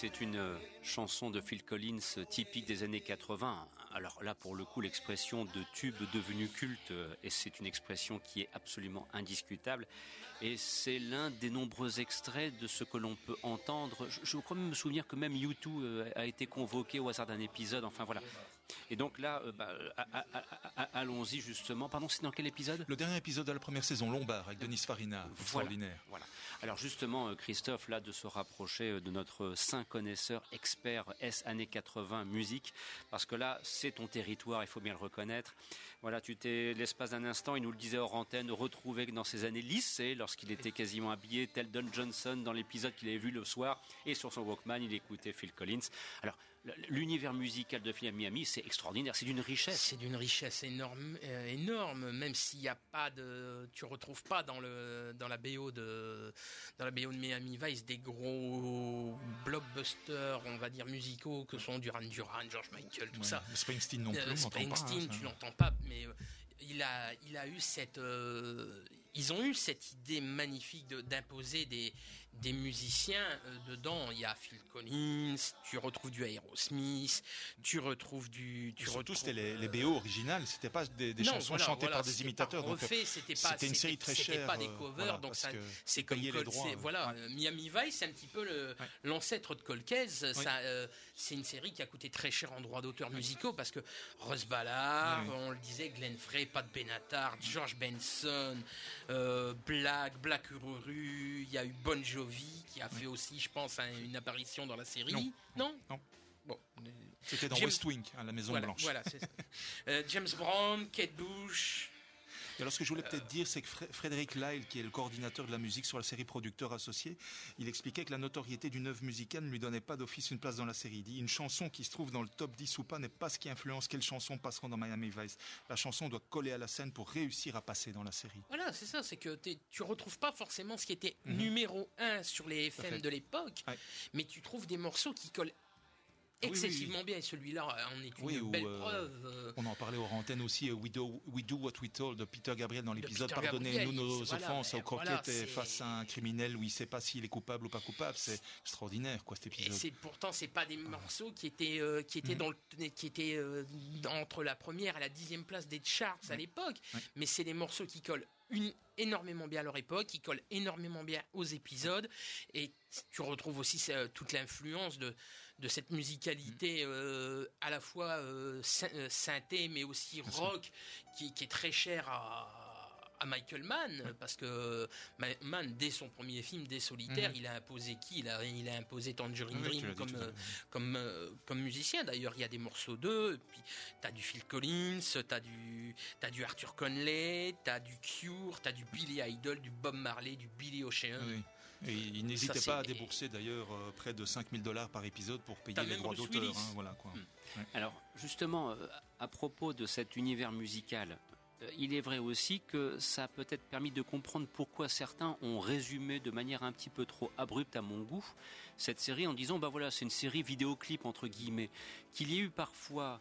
Speaker 2: C'est une euh, chanson de Phil Collins euh, typique des années 80. Alors là, pour le coup, l'expression de tube devenu culte, euh, et c'est une expression qui est absolument indiscutable. Et c'est l'un des nombreux extraits de ce que l'on peut entendre. Je, crois même me souvenir que même U2 a été convoqué au hasard d'un épisode. Enfin voilà. Et donc là, bah, allons-y justement. Pardon, c'est dans quel épisode?
Speaker 3: Le dernier épisode de la première saison, Lombard, avec Denis Farina. Extraordinaire.
Speaker 2: voilà. Alors justement, euh, Christophe, là, de se rapprocher euh, de notre saint connaisseur, expert S années 80 musique, parce que là, c'est ton territoire, il faut bien le reconnaître. Voilà, tu t'es, l'espace d'un instant, il nous le disait hors antenne, retrouvé dans ses années lycée, lorsqu'il était quasiment habillé tel Don Johnson dans l'épisode qu'il avait vu le soir, et sur son Walkman, il écoutait Phil Collins. Alors, l'univers musical de Miami, c'est extraordinaire, c'est d'une richesse.
Speaker 4: C'est d'une richesse énorme, euh, énorme, même s'il n'y a pas de, tu retrouves pas dans le, dans la BO de, dans la BO de Miami Vice des gros blockbusters, on va dire musicaux que sont Duran Duran, George Michael, tout ça.
Speaker 3: Springsteen non plus,
Speaker 4: euh, Springsteen, pas, hein, tu l'entends pas, mais euh, il a, il a eu cette, ils ont eu cette idée magnifique d'imposer des, des musiciens euh, dedans. Il y a Phil Collins, tu retrouves du Aerosmith, tu retrouves du. Tu
Speaker 3: surtout, c'était les, les, BO originales, c'était pas des, des chansons chantées par des imitateurs.
Speaker 4: donc c'était pas. C'était une série très chère. C'était pas des covers, donc c'est comme les droits, voilà. Miami Vice, c'est un petit peu l'ancêtre de Colquez. c'est une série qui a coûté très cher en droits d'auteur musicaux parce que Russ Ballard, on le disait, Glenn Frey, Pat Benatar, George Benson, euh, Black, Black Ururu, il y a eu Bon Jovi qui a fait aussi, je pense, une apparition dans la série.
Speaker 3: Non. Non. Bon. C'était dans West Wing, à la Maison Blanche.
Speaker 4: Voilà, c'est ça. Euh, James Brown, Kate Bush,
Speaker 3: alors, ce que je voulais peut-être dire, c'est que Frédéric Lyle, qui est le coordinateur de la musique sur la série Producteur Associé, il expliquait que la notoriété d'une œuvre musicale ne lui donnait pas d'office une place dans la série. Il dit une chanson qui se trouve dans le top 10 ou pas n'est pas ce qui influence quelles chansons passeront dans Miami Vice. La chanson doit coller à la scène pour réussir à passer dans la série.
Speaker 4: Voilà, c'est ça, c'est que tu retrouves pas forcément ce qui était mhm. numéro 1 sur les FM de l'époque, mais tu trouves des morceaux qui collent excessivement bien. Et celui-là en est une belle euh, preuve. Euh.
Speaker 3: On en parlait aux antennes aussi. Euh, we do, we do What We Told de Peter Gabriel dans l'épisode Pardonnez-nous nos offenses au croquette face à un criminel où il ne sait pas s'il est coupable ou pas coupable. C'est extraordinaire, quoi, cet épisode. Et
Speaker 4: pourtant, c'est pas des morceaux qui étaient, qui étaient, mhm. dans le, qui étaient entre la première et la dixième place des charts à l'époque. Mais c'est des morceaux qui collent une, énormément bien à leur époque, qui collent énormément bien aux épisodes. Et tu retrouves aussi toute l'influence de de cette musicalité mm. euh, à la fois euh, euh, synthé mais aussi rock qui, est très cher à, Michael Mann parce que Mann dès son premier film dès Solitaire mm. il a imposé qui? Il a, il a imposé Tangerine Dream comme, comme, comme musicien d'ailleurs il y a des morceaux d'eux puis t'as du Phil Collins t'as du as du Arthur Conley t'as du Cure t'as du Billy Idol du Bob Marley du Billy Ocean
Speaker 3: et il n'hésitait pas à débourser d'ailleurs euh, près de 5000 dollars par épisode pour payer les droits d'auteur. Hein, voilà, quoi.
Speaker 2: Hmm. Alors justement, euh, à propos de cet univers musical, euh, il est vrai aussi que ça a peut-être permis de comprendre pourquoi certains ont résumé de manière un petit peu trop abrupte à mon goût cette série en disant bah voilà c'est une série vidéoclip entre guillemets qu'il y ait eu parfois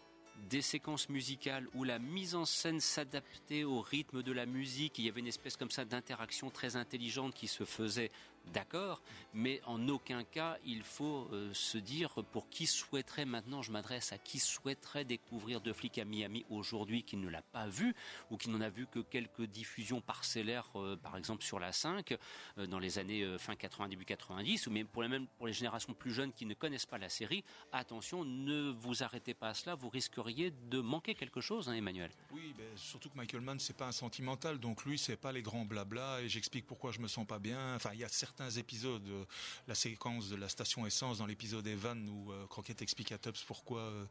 Speaker 2: des séquences musicales où la mise en scène s'adaptait au rythme de la musique. Il y avait une espèce comme ça d'interaction très intelligente qui se faisait d'accord, mais en aucun cas il faut euh, se dire pour qui souhaiterait maintenant, je m'adresse à qui souhaiterait découvrir De Flic à Miami aujourd'hui qui ne l'a pas vu ou qui n'en a vu que quelques diffusions parcellaires, euh, par exemple sur la 5 euh, dans les années fin 80 début 90, ou même pour les même pour les générations plus jeunes qui ne connaissent pas la série, attention, ne vous arrêtez pas à cela, vous risqueriez de manquer quelque chose, hein, Emmanuel.
Speaker 3: Oui, ben, surtout que Michael Mann c'est pas un sentimental, donc lui c'est pas les grands blabla et j'explique pourquoi je me sens pas bien. Enfin, il y a épisodes, euh, la séquence de la station essence dans l'épisode Evan où euh, Crockett explique à Tubbs pourquoi euh,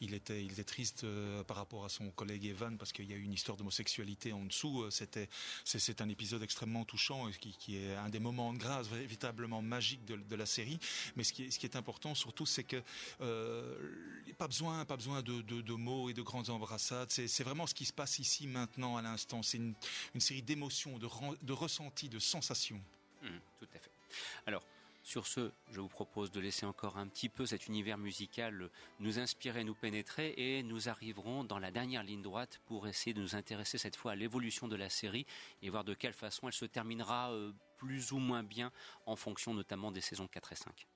Speaker 3: il était triste par rapport à son collègue Evan parce qu'il y a eu une histoire d'homosexualité en dessous. C'était c'est un épisode extrêmement touchant et qui, est un des moments de grâce véritablement magiques de, la série. Mais ce qui est, important surtout, c'est que pas besoin pas besoin de, mots et de grandes embrassades. C'est vraiment ce qui se passe ici maintenant à l'instant. C'est une, série d'émotions, de ressentis, de sensations.
Speaker 2: Mmh, tout à fait. Alors, sur ce, je vous propose de laisser encore un petit peu cet univers musical nous inspirer, nous pénétrer et nous arriverons dans la dernière ligne droite pour essayer de nous intéresser cette fois à l'évolution de la série et voir de quelle façon elle se terminera euh, plus ou moins bien en fonction notamment des saisons 4 et 5.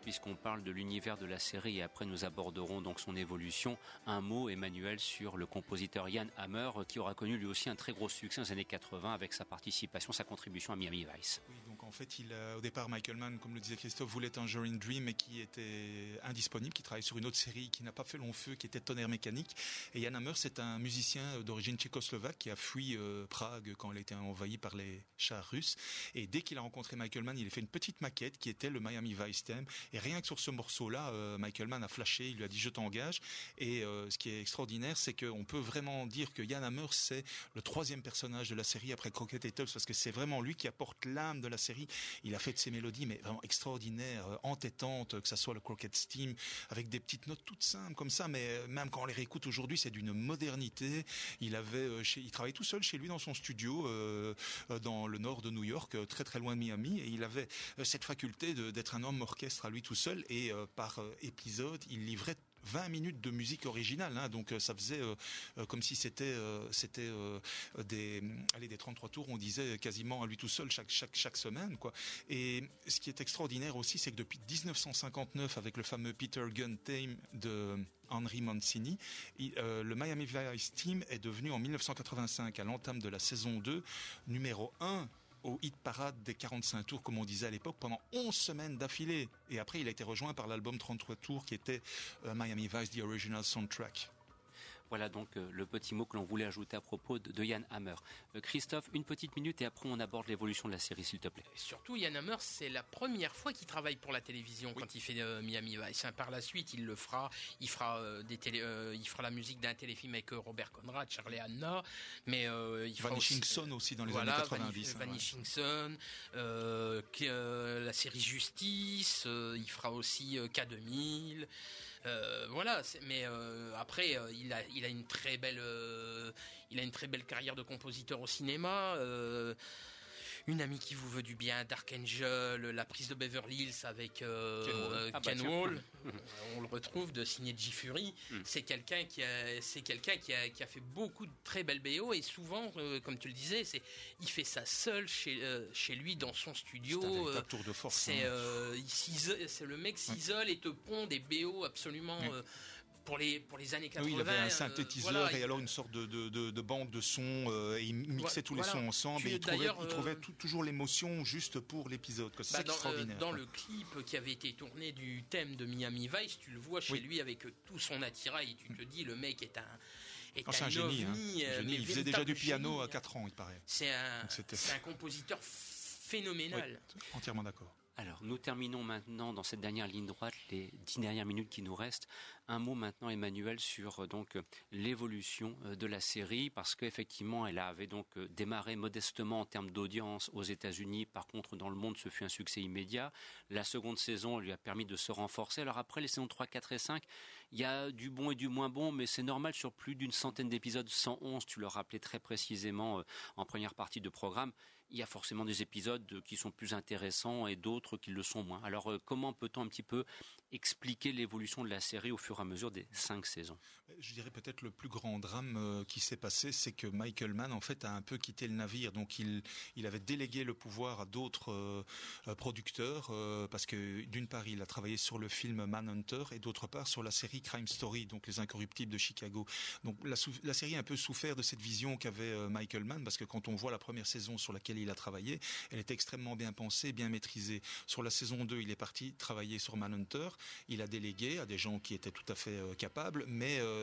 Speaker 2: Puisqu'on parle de l'univers de la série et après nous aborderons donc son évolution, un mot, Emmanuel, sur le compositeur Yann Hammer, qui aura connu lui aussi un très gros succès dans les années 80 avec sa participation, sa contribution à Miami Vice.
Speaker 3: Oui, donc en fait, il, au départ, Michael Mann, comme le disait Christophe, voulait un Tangerine Dream, et qui était indisponible, qui travaillait sur une autre série qui n'a pas fait long feu, qui était Tonnerre Mécanique. Et Yann Hammer, c'est un musicien d'origine tchécoslovaque qui a fui euh, Prague quand elle était envahie par les chars russes. Et dès qu'il a rencontré Michael Mann, il a fait une petite maquette qui était le Miami Vice Et rien que sur ce morceau-là, euh, Michael Mann a flashé, il lui a dit je t'engage. Et euh, ce qui est extraordinaire, c'est qu'on peut vraiment dire que Yann Hammer, c'est le troisième personnage de la série après Crockett et Tubbs, parce que c'est vraiment lui qui apporte l'âme de la série. Il a fait de ces mélodies, mais vraiment extraordinaires, euh, entêtantes, que ça soit le Crockett Steam, avec des petites notes toutes simples comme ça, mais même quand on les réécoute aujourd'hui, c'est d'une modernité. Il avait, il travaillait tout seul chez lui dans son studio dans le nord de New York, très très loin de Miami, et il avait cette faculté d'être un homme orchestre à lui tout seul, et par épisode, il livrait 20 minutes de musique originale, hein, donc ça faisait comme si c'était c'était des allez des 33 tours, on disait quasiment à lui tout seul chaque chaque chaque semaine. Et ce qui est extraordinaire aussi, c'est que depuis 1959 avec le fameux Peter Gunn theme de Henry Mancini, le Miami Vice Team est devenu en 1985 à l'entame de la saison 2 numéro 1 au hit parade des 45 tours, comme on disait à l'époque, pendant 11 semaines d'affilée. Et après, il a été rejoint par l'album 33 tours qui était euh, Miami Vice, The Original Soundtrack.
Speaker 2: Voilà donc euh, le petit mot que l'on voulait ajouter à propos de, Yann Hammer. Euh, Christophe, une petite minute et après on aborde l'évolution de la série, s'il te plaît.
Speaker 4: surtout, Yann Hammer, c'est la première fois qu'il travaille pour la télévision quand il fait euh, Miami Vice. Hein, par la suite, il le fera. Il fera des télé, il fera la musique d'un téléfilm avec Robert Conrad, Charlie Anna, mais il fera
Speaker 3: Vanishing aussi, Son aussi dans les années 90.
Speaker 4: Hein, Vanishing Son, la série Justice. il fera aussi K2000. Euh, voilà, mais euh, après, euh, il a, une très belle, il a une très belle carrière de compositeur au cinéma. Une amie qui vous veut du bien, Dark Angel, la prise de Beverly Hills avec Ken Wall, ah bah on le retrouve de signé G Fury. Hmm. C'est quelqu'un qui a, c'est quelqu'un qui a, qui a, fait beaucoup de très belles BO et souvent, comme tu le disais, c'est, il fait ça seul chez, chez lui dans son studio.
Speaker 3: C'est un tour de force.
Speaker 4: C'est, hein. c'est le mec s'isole et te pond des BO absolument pour les, pour les années 80. Oui,
Speaker 3: il avait un euh, synthétiseur et alors une sorte de, de, de, banque de sons euh, et il mixait tous les sons ensemble et il trouvait, il trouvait euh, toujours l'émotion juste pour l'épisode. C'est bah, extraordinaire.
Speaker 4: dans le clip qui avait été tourné du thème de Miami Vice, tu le vois chez lui avec tout son attirail. Tu te dis, le mec est un.
Speaker 3: Est oh, un, génie, hein. Il faisait déjà du piano à 4 ans, il paraît.
Speaker 4: C'est un, un compositeur phénoménal.
Speaker 3: entièrement d'accord.
Speaker 2: Alors, nous terminons maintenant dans cette dernière ligne droite, les dix dernières minutes qui nous restent. Un mot maintenant, Emmanuel, sur euh, euh, l'évolution euh, de la série, parce qu'effectivement, elle avait donc démarré modestement en termes d'audience aux États-Unis. Par contre, dans le monde, ce fut un succès immédiat. La seconde saison lui a permis de se renforcer. Alors après, les saisons 3, 4 et 5, il y a du bon et du moins bon, mais c'est normal sur plus d'une centaine d'épisodes, 111, tu le rappelais très précisément en première partie de programme il y a forcément des épisodes qui sont plus intéressants et d'autres qui le sont moins. Alors euh, comment peut-on un petit peu expliquer l'évolution de la série au fur et à mesure des cinq saisons?
Speaker 3: Je dirais peut-être le plus grand drame euh, qui s'est passé, c'est que Michael Mann en fait a un peu quitté le navire. Donc il, il avait délégué le pouvoir à d'autres euh, producteurs parce que d'une part il a travaillé sur le film Manhunter et d'autre part sur la série Crime Story, donc les Incorruptibles de Chicago. Donc la, série a un peu souffert de cette vision qu'avait Michael Mann parce que quand on voit la première saison sur laquelle il a travaillé. Elle est extrêmement bien pensée, bien maîtrisée. Sur la saison 2, il est parti travailler sur Manhunter. Il a délégué à des gens qui étaient tout à fait euh, capables, mais euh,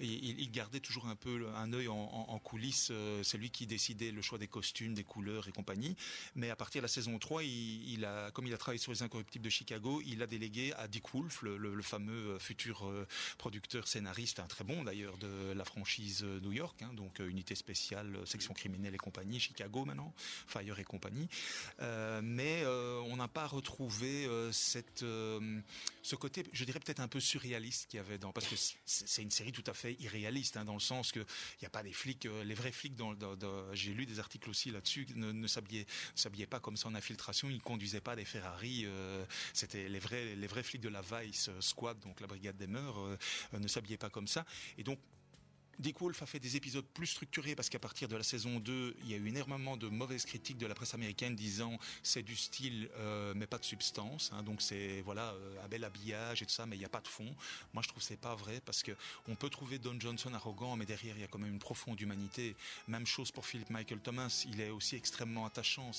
Speaker 3: il, gardait toujours un peu un œil en, coulisses. Euh, c'est lui qui décidait le choix des costumes, des couleurs et compagnie. Mais à partir de la saison 3, il, a, comme il a travaillé sur les Incorruptibles de Chicago, il a délégué à Dick Wolf, le, fameux futur producteur scénariste, un très bon d'ailleurs de la franchise New York, hein, donc unité spéciale, section criminelle et compagnie, Chicago maintenant, Fire et compagnie. Euh, mais euh, on n'a pas retrouvé euh, cette, ce côté, je dirais peut-être un peu surréaliste qu'il y avait dans, parce que c'est une série tout à fait irréaliste, hein, dans le sens que il n'y a pas des flics, les vrais flics. J'ai lu des articles aussi là-dessus, ne, ne s'habillaient pas comme ça en infiltration, ils conduisaient pas des Ferrari. C'était les vrais, les vrais flics de la Vice Squad, donc la brigade des mœurs, ne s'habillaient pas comme ça. Et donc Dick Wolf a fait des épisodes plus structurés parce qu'à partir de la saison 2, il y a eu énormément de mauvaises critiques de la presse américaine disant c'est du style euh, mais pas de substance. Hein, donc c'est voilà euh, un bel habillage et tout ça, mais il n'y a pas de fond. Moi je trouve c'est pas vrai parce que on peut trouver Don Johnson arrogant, mais derrière il y a quand même une profonde humanité. Même chose pour Philip Michael Thomas, il est aussi extrêmement attachant.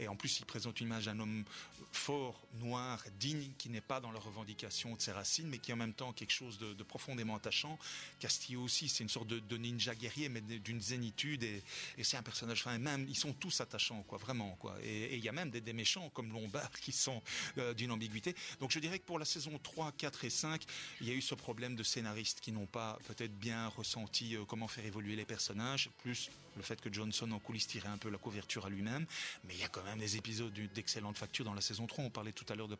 Speaker 3: et en plus il présente une image d'un homme fort, noir, digne, qui n'est pas dans la revendication de ses racines, mais qui en même temps quelque chose de, de profondément attachant. Castillo aussi, c'est une sorte de, ninja guerrier, mais d'une zénitude. Et, c'est un personnage, enfin, même, ils sont tous attachants, quoi, vraiment, quoi. Et il y a même des, méchants comme Lombard qui sont euh, d'une ambiguïté. Donc je dirais que pour la saison 3, 4 et 5, il y a eu ce problème de scénaristes qui n'ont pas peut-être bien ressenti euh, comment faire évoluer les personnages, plus le fait que Johnson en coulisses tirait un peu la couverture à lui-même. Mais il y a quand même des épisodes d'excellente facture dans la saison 3. On parlait tout à l'heure de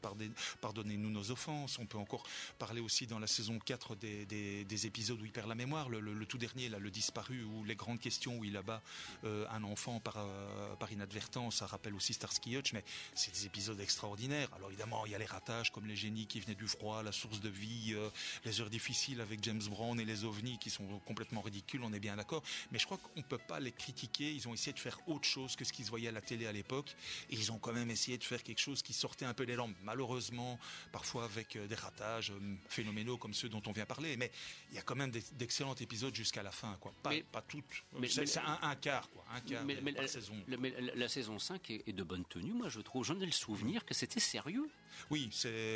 Speaker 3: Pardonnez-nous nos offenses. On peut encore parler aussi dans la saison 4 des, épisodes où il perd la mémoire. Tout dernier, là, le disparu, ou les grandes questions où il abat un enfant par, euh, par inadvertance. Ça rappelle aussi Starsky Hutch, mais c'est des épisodes extraordinaires. Alors évidemment, il y a les ratages comme les génies qui venaient du froid, la source de vie, euh, les heures difficiles avec James Brown et les ovnis qui sont complètement ridicules, on est bien d'accord. Mais je crois qu'on ne peut pas les critiquer. Ils ont essayé de faire autre chose que ce qu'ils voyaient à la télé à l'époque. Et ils ont quand même essayé de faire quelque chose qui sortait un peu des lampes. Malheureusement, parfois avec euh, des ratages phénoménaux comme ceux dont on vient parler. Mais il y a quand même d'excellents épisodes jusqu'à la fin. Quoi. Pas, pas toutes. Mais, c'est un, quart. Quoi. Un quart mais,
Speaker 2: la, saison. mais la, saison 5 est, de bonne tenue, moi je trouve. J'en ai le souvenir que c'était sérieux.
Speaker 3: Oui,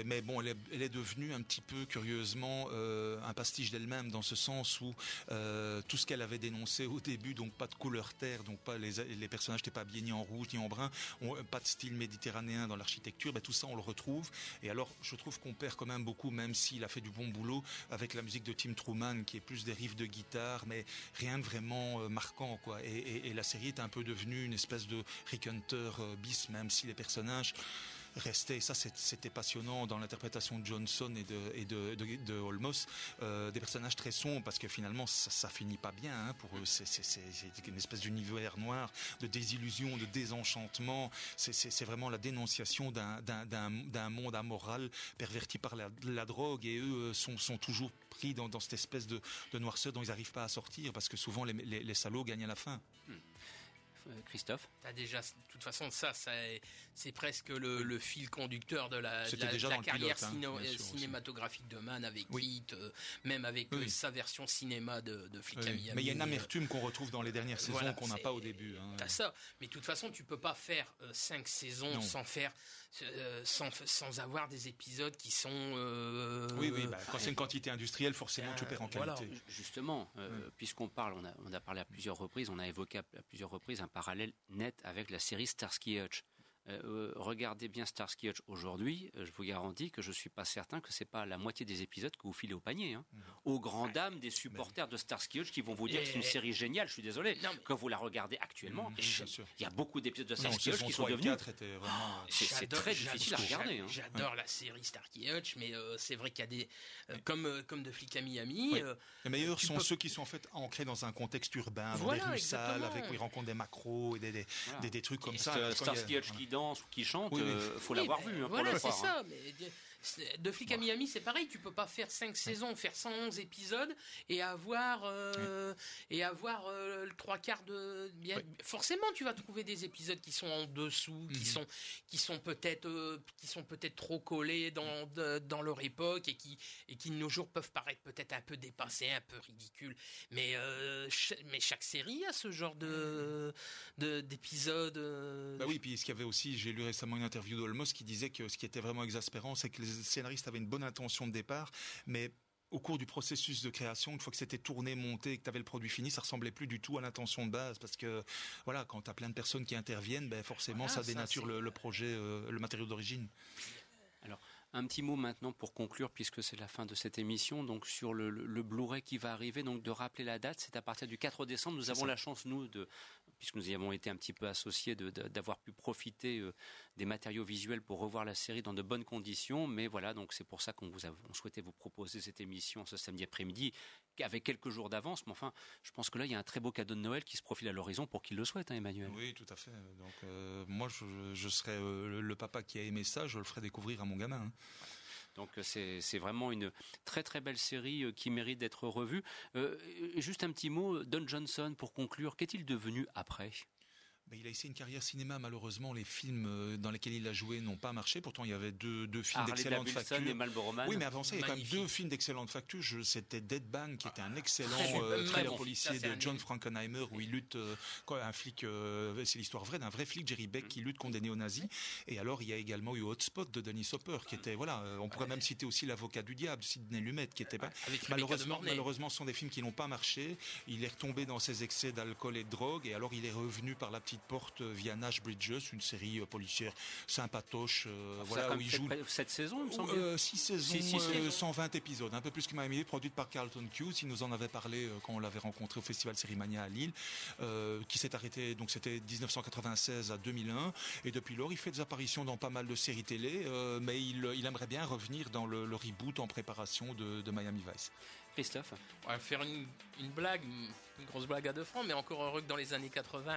Speaker 3: mais bon, elle est, devenue un petit peu curieusement euh, un pastiche d'elle-même dans ce sens où tout ce qu'elle avait dénoncé au début, donc pas de couleur terre, donc pas les, personnages n'étaient pas habillés ni en rouge ni en brun, pas de style méditerranéen dans l'architecture, ben, tout ça on le retrouve. Et alors je trouve qu'on perd quand même beaucoup, même s'il a fait du bon boulot avec la musique de Tim Truman, qui est plus des riffs de guitare, mais rien de vraiment euh, marquant, quoi. Et, la série est un peu devenue une espèce de Rick Hunter euh, bis, même si les personnages restait, ça c'était passionnant dans l'interprétation de Johnson et de, et euh, des personnages très sombres parce que finalement ça, finit pas bien hein, pour eux. C'est une espèce d'univers noir, de désillusion, de désenchantement. C'est vraiment la dénonciation d'un monde amoral perverti par la, drogue et eux sont, sont toujours pris dans, cette espèce de, noirceur dont ils n'arrivent pas à sortir parce que souvent les salauds gagnent à la fin. Hmm.
Speaker 2: Euh, Christophe
Speaker 4: As déjà, de toute façon, ça, c'est presque le, fil conducteur de la, carrière hein, cinématographique de Mann avec oui. Euh, même avec euh, sa version cinéma de, de Flick
Speaker 3: Mais il y a une amertume qu'on retrouve dans les dernières saisons qu'on n'a pas au début. Hein.
Speaker 4: T'as ça, mais de toute façon, tu peux pas faire cinq saisons sans faire sans, sans, avoir des épisodes qui sont.
Speaker 3: oui, oui. Bah, quand c'est une quantité industrielle, forcément, tu perds en qualité.
Speaker 2: Justement, puisqu'on parle, on a, on a parlé à plusieurs reprises, on a évoqué à plusieurs reprises un parallèle net avec la série Starsky Hutch. Euh, euh, regardez bien Starsky Hutch aujourd'hui, euh, je vous garantis que je suis pas certain que c'est pas la moitié des épisodes que vous filez au panier. Hein. Mmh. Aux grandes dames des supporters de Starsky Hutch qui vont vous dire que c'est une série géniale. Je suis désolé. Quand vous la regardez actuellement, mmh, il y a beaucoup d'épisodes de Starsky Hutch qui sont devenus. c'est très difficile à regarder. Hein.
Speaker 4: J'adore la série Starsky Hutch, mais c'est vrai qu'il y a des comme comme de Flic à Miami.
Speaker 3: les meilleurs sont ceux qui sont en fait ancrés dans un contexte urbain, dans des rues sales, avec où ils rencontrent des macros et des des, trucs comme ça.
Speaker 2: Starsky Hutch qui danse ou qui chante, il faut l'avoir vu. Hein,
Speaker 4: voilà, c'est ça. Hein. Mais de Flic à Miami, c'est pareil. Tu peux pas faire 5 saisons, faire 111 épisodes et avoir euh, et avoir euh, le trois quarts de. Bien, Forcément, tu vas trouver des épisodes qui sont en dessous, qui mhm. sont qui sont peut-être euh, qui sont peut-être trop collés dans dans leur époque et qui et qui de nos jours peuvent paraître peut-être un peu dépassés, un peu ridicules. Mais mais chaque série a ce genre de d'épisodes.
Speaker 3: Bah oui, puis ce qu'il y avait aussi, j'ai lu récemment une interview d'Olmos qui disait que ce qui était vraiment exaspérant, c'est que les scénariste avait une bonne intention de départ, mais au cours du processus de création, une fois que c'était tourné, monté, que tu avais le produit fini, ça ressemblait plus du tout à l'intention de base. Parce que, voilà, quand tu as plein de personnes qui interviennent, ben forcément, ça dénature le, projet, euh, le matériau d'origine.
Speaker 2: Un petit mot maintenant pour conclure, puisque c'est la fin de cette émission, donc sur le, le Blu-ray qui va arriver, donc de rappeler la date, c'est à partir du 4 décembre. Nous avons la chance, nous, de, puisque nous y avons été un petit peu associés, d'avoir pu profiter euh, des matériaux visuels pour revoir la série dans de bonnes conditions. Mais voilà, donc c'est pour ça qu'on vous on souhaitait vous proposer cette émission ce samedi après-midi avec quelques jours d'avance, mais enfin, je pense que là, il y a un très beau cadeau de Noël qui se profile à l'horizon pour qui le souhaite, hein, Emmanuel.
Speaker 3: Oui, tout à fait. Donc, euh, moi, je, je serais euh, le, papa qui a aimé ça, je le ferai découvrir à mon gamin. Hein.
Speaker 2: Donc c'est vraiment une très très belle série euh, qui mérite d'être revue. juste un petit mot, Don Johnson pour conclure, qu'est-il devenu après?
Speaker 3: Il a essayé une carrière cinéma. Malheureusement, les films euh, dans lesquels il a joué n'ont pas marché. Pourtant, il y avait deux, deux films d'excellente facture.
Speaker 2: et.
Speaker 3: Oui, mais avant ça, il y a quand même deux films d'excellente facture. C'était Dead Bang, qui était un excellent euh, thriller policier de John Frankenheimer, où il lutte, euh, quoi, un flic, euh, c'est l'histoire vraie d'un vrai flic, Jerry Beck, qui lutte contre des néo-nazis. Et alors, il y a également eu Hotspot de Denis Hopper, qui était, voilà, on pourrait même citer aussi L'avocat du diable, Sidney Lumet, qui était pas. Malheureusement, malheureusement, ce sont des films qui n'ont pas marché. Il est retombé dans ses excès d'alcool et de drogue, et alors il est revenu par la petite porte via Nash Bridges, une série euh, policière sympatoche.
Speaker 2: Euh, voilà, où il joue. Cette saison, il me semble.
Speaker 3: Euh, six saisons, 120 épisodes, un peu plus que Miami, produite par Carlton Hughes. Il nous en avait parlé quand on l'avait rencontré au Festival Sérimania à Lille, qui s'est arrêté, donc c'était 1996 à 2001. Et depuis lors, il fait des apparitions dans pas mal de séries télé, mais il, aimerait bien revenir dans le, reboot en préparation de, de Miami Vice.
Speaker 2: Christophe
Speaker 4: On va faire une, blague, une grosse blague à deux francs, mais encore heureux que dans les années 80,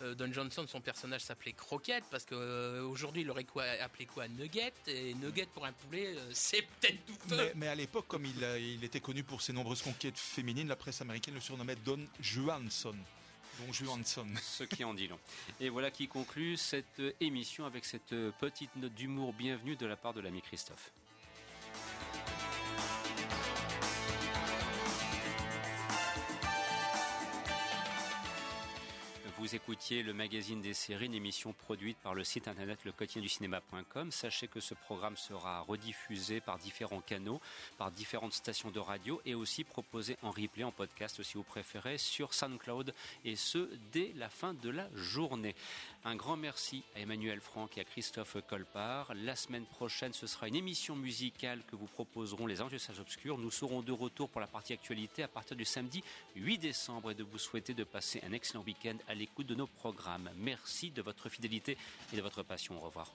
Speaker 4: euh, Don Johnson, son personnage s'appelait Croquette, parce qu'aujourd'hui, euh, il aurait quoi, appelé quoi Nugget, et Nugget pour un poulet, euh, c'est peut-être tout.
Speaker 3: Mais, à l'époque, comme il, il, était connu pour ses nombreuses conquêtes féminines, la presse américaine le surnommait Don Johansson. Don Johansson.
Speaker 2: Ce qui en dit long. Et voilà qui conclut cette émission avec cette petite note d'humour bienvenue de la part de l'ami Christophe. Vous écoutiez le magazine des séries, une émission produite par le site internet cinéma.com. Sachez que ce programme sera rediffusé par différents canaux, par différentes stations de radio et aussi proposé en replay, en podcast si vous préférez, sur SoundCloud et ce dès la fin de la journée. Un grand merci à Emmanuel Franck et à Christophe Colpart. La semaine prochaine, ce sera une émission musicale que vous proposeront les Anges Sages Obscurs. Nous serons de retour pour la partie actualité à partir du samedi 8 décembre et de vous souhaiter de passer un excellent week-end à l'écoute de nos programmes. Merci de votre fidélité et de votre passion. Au revoir.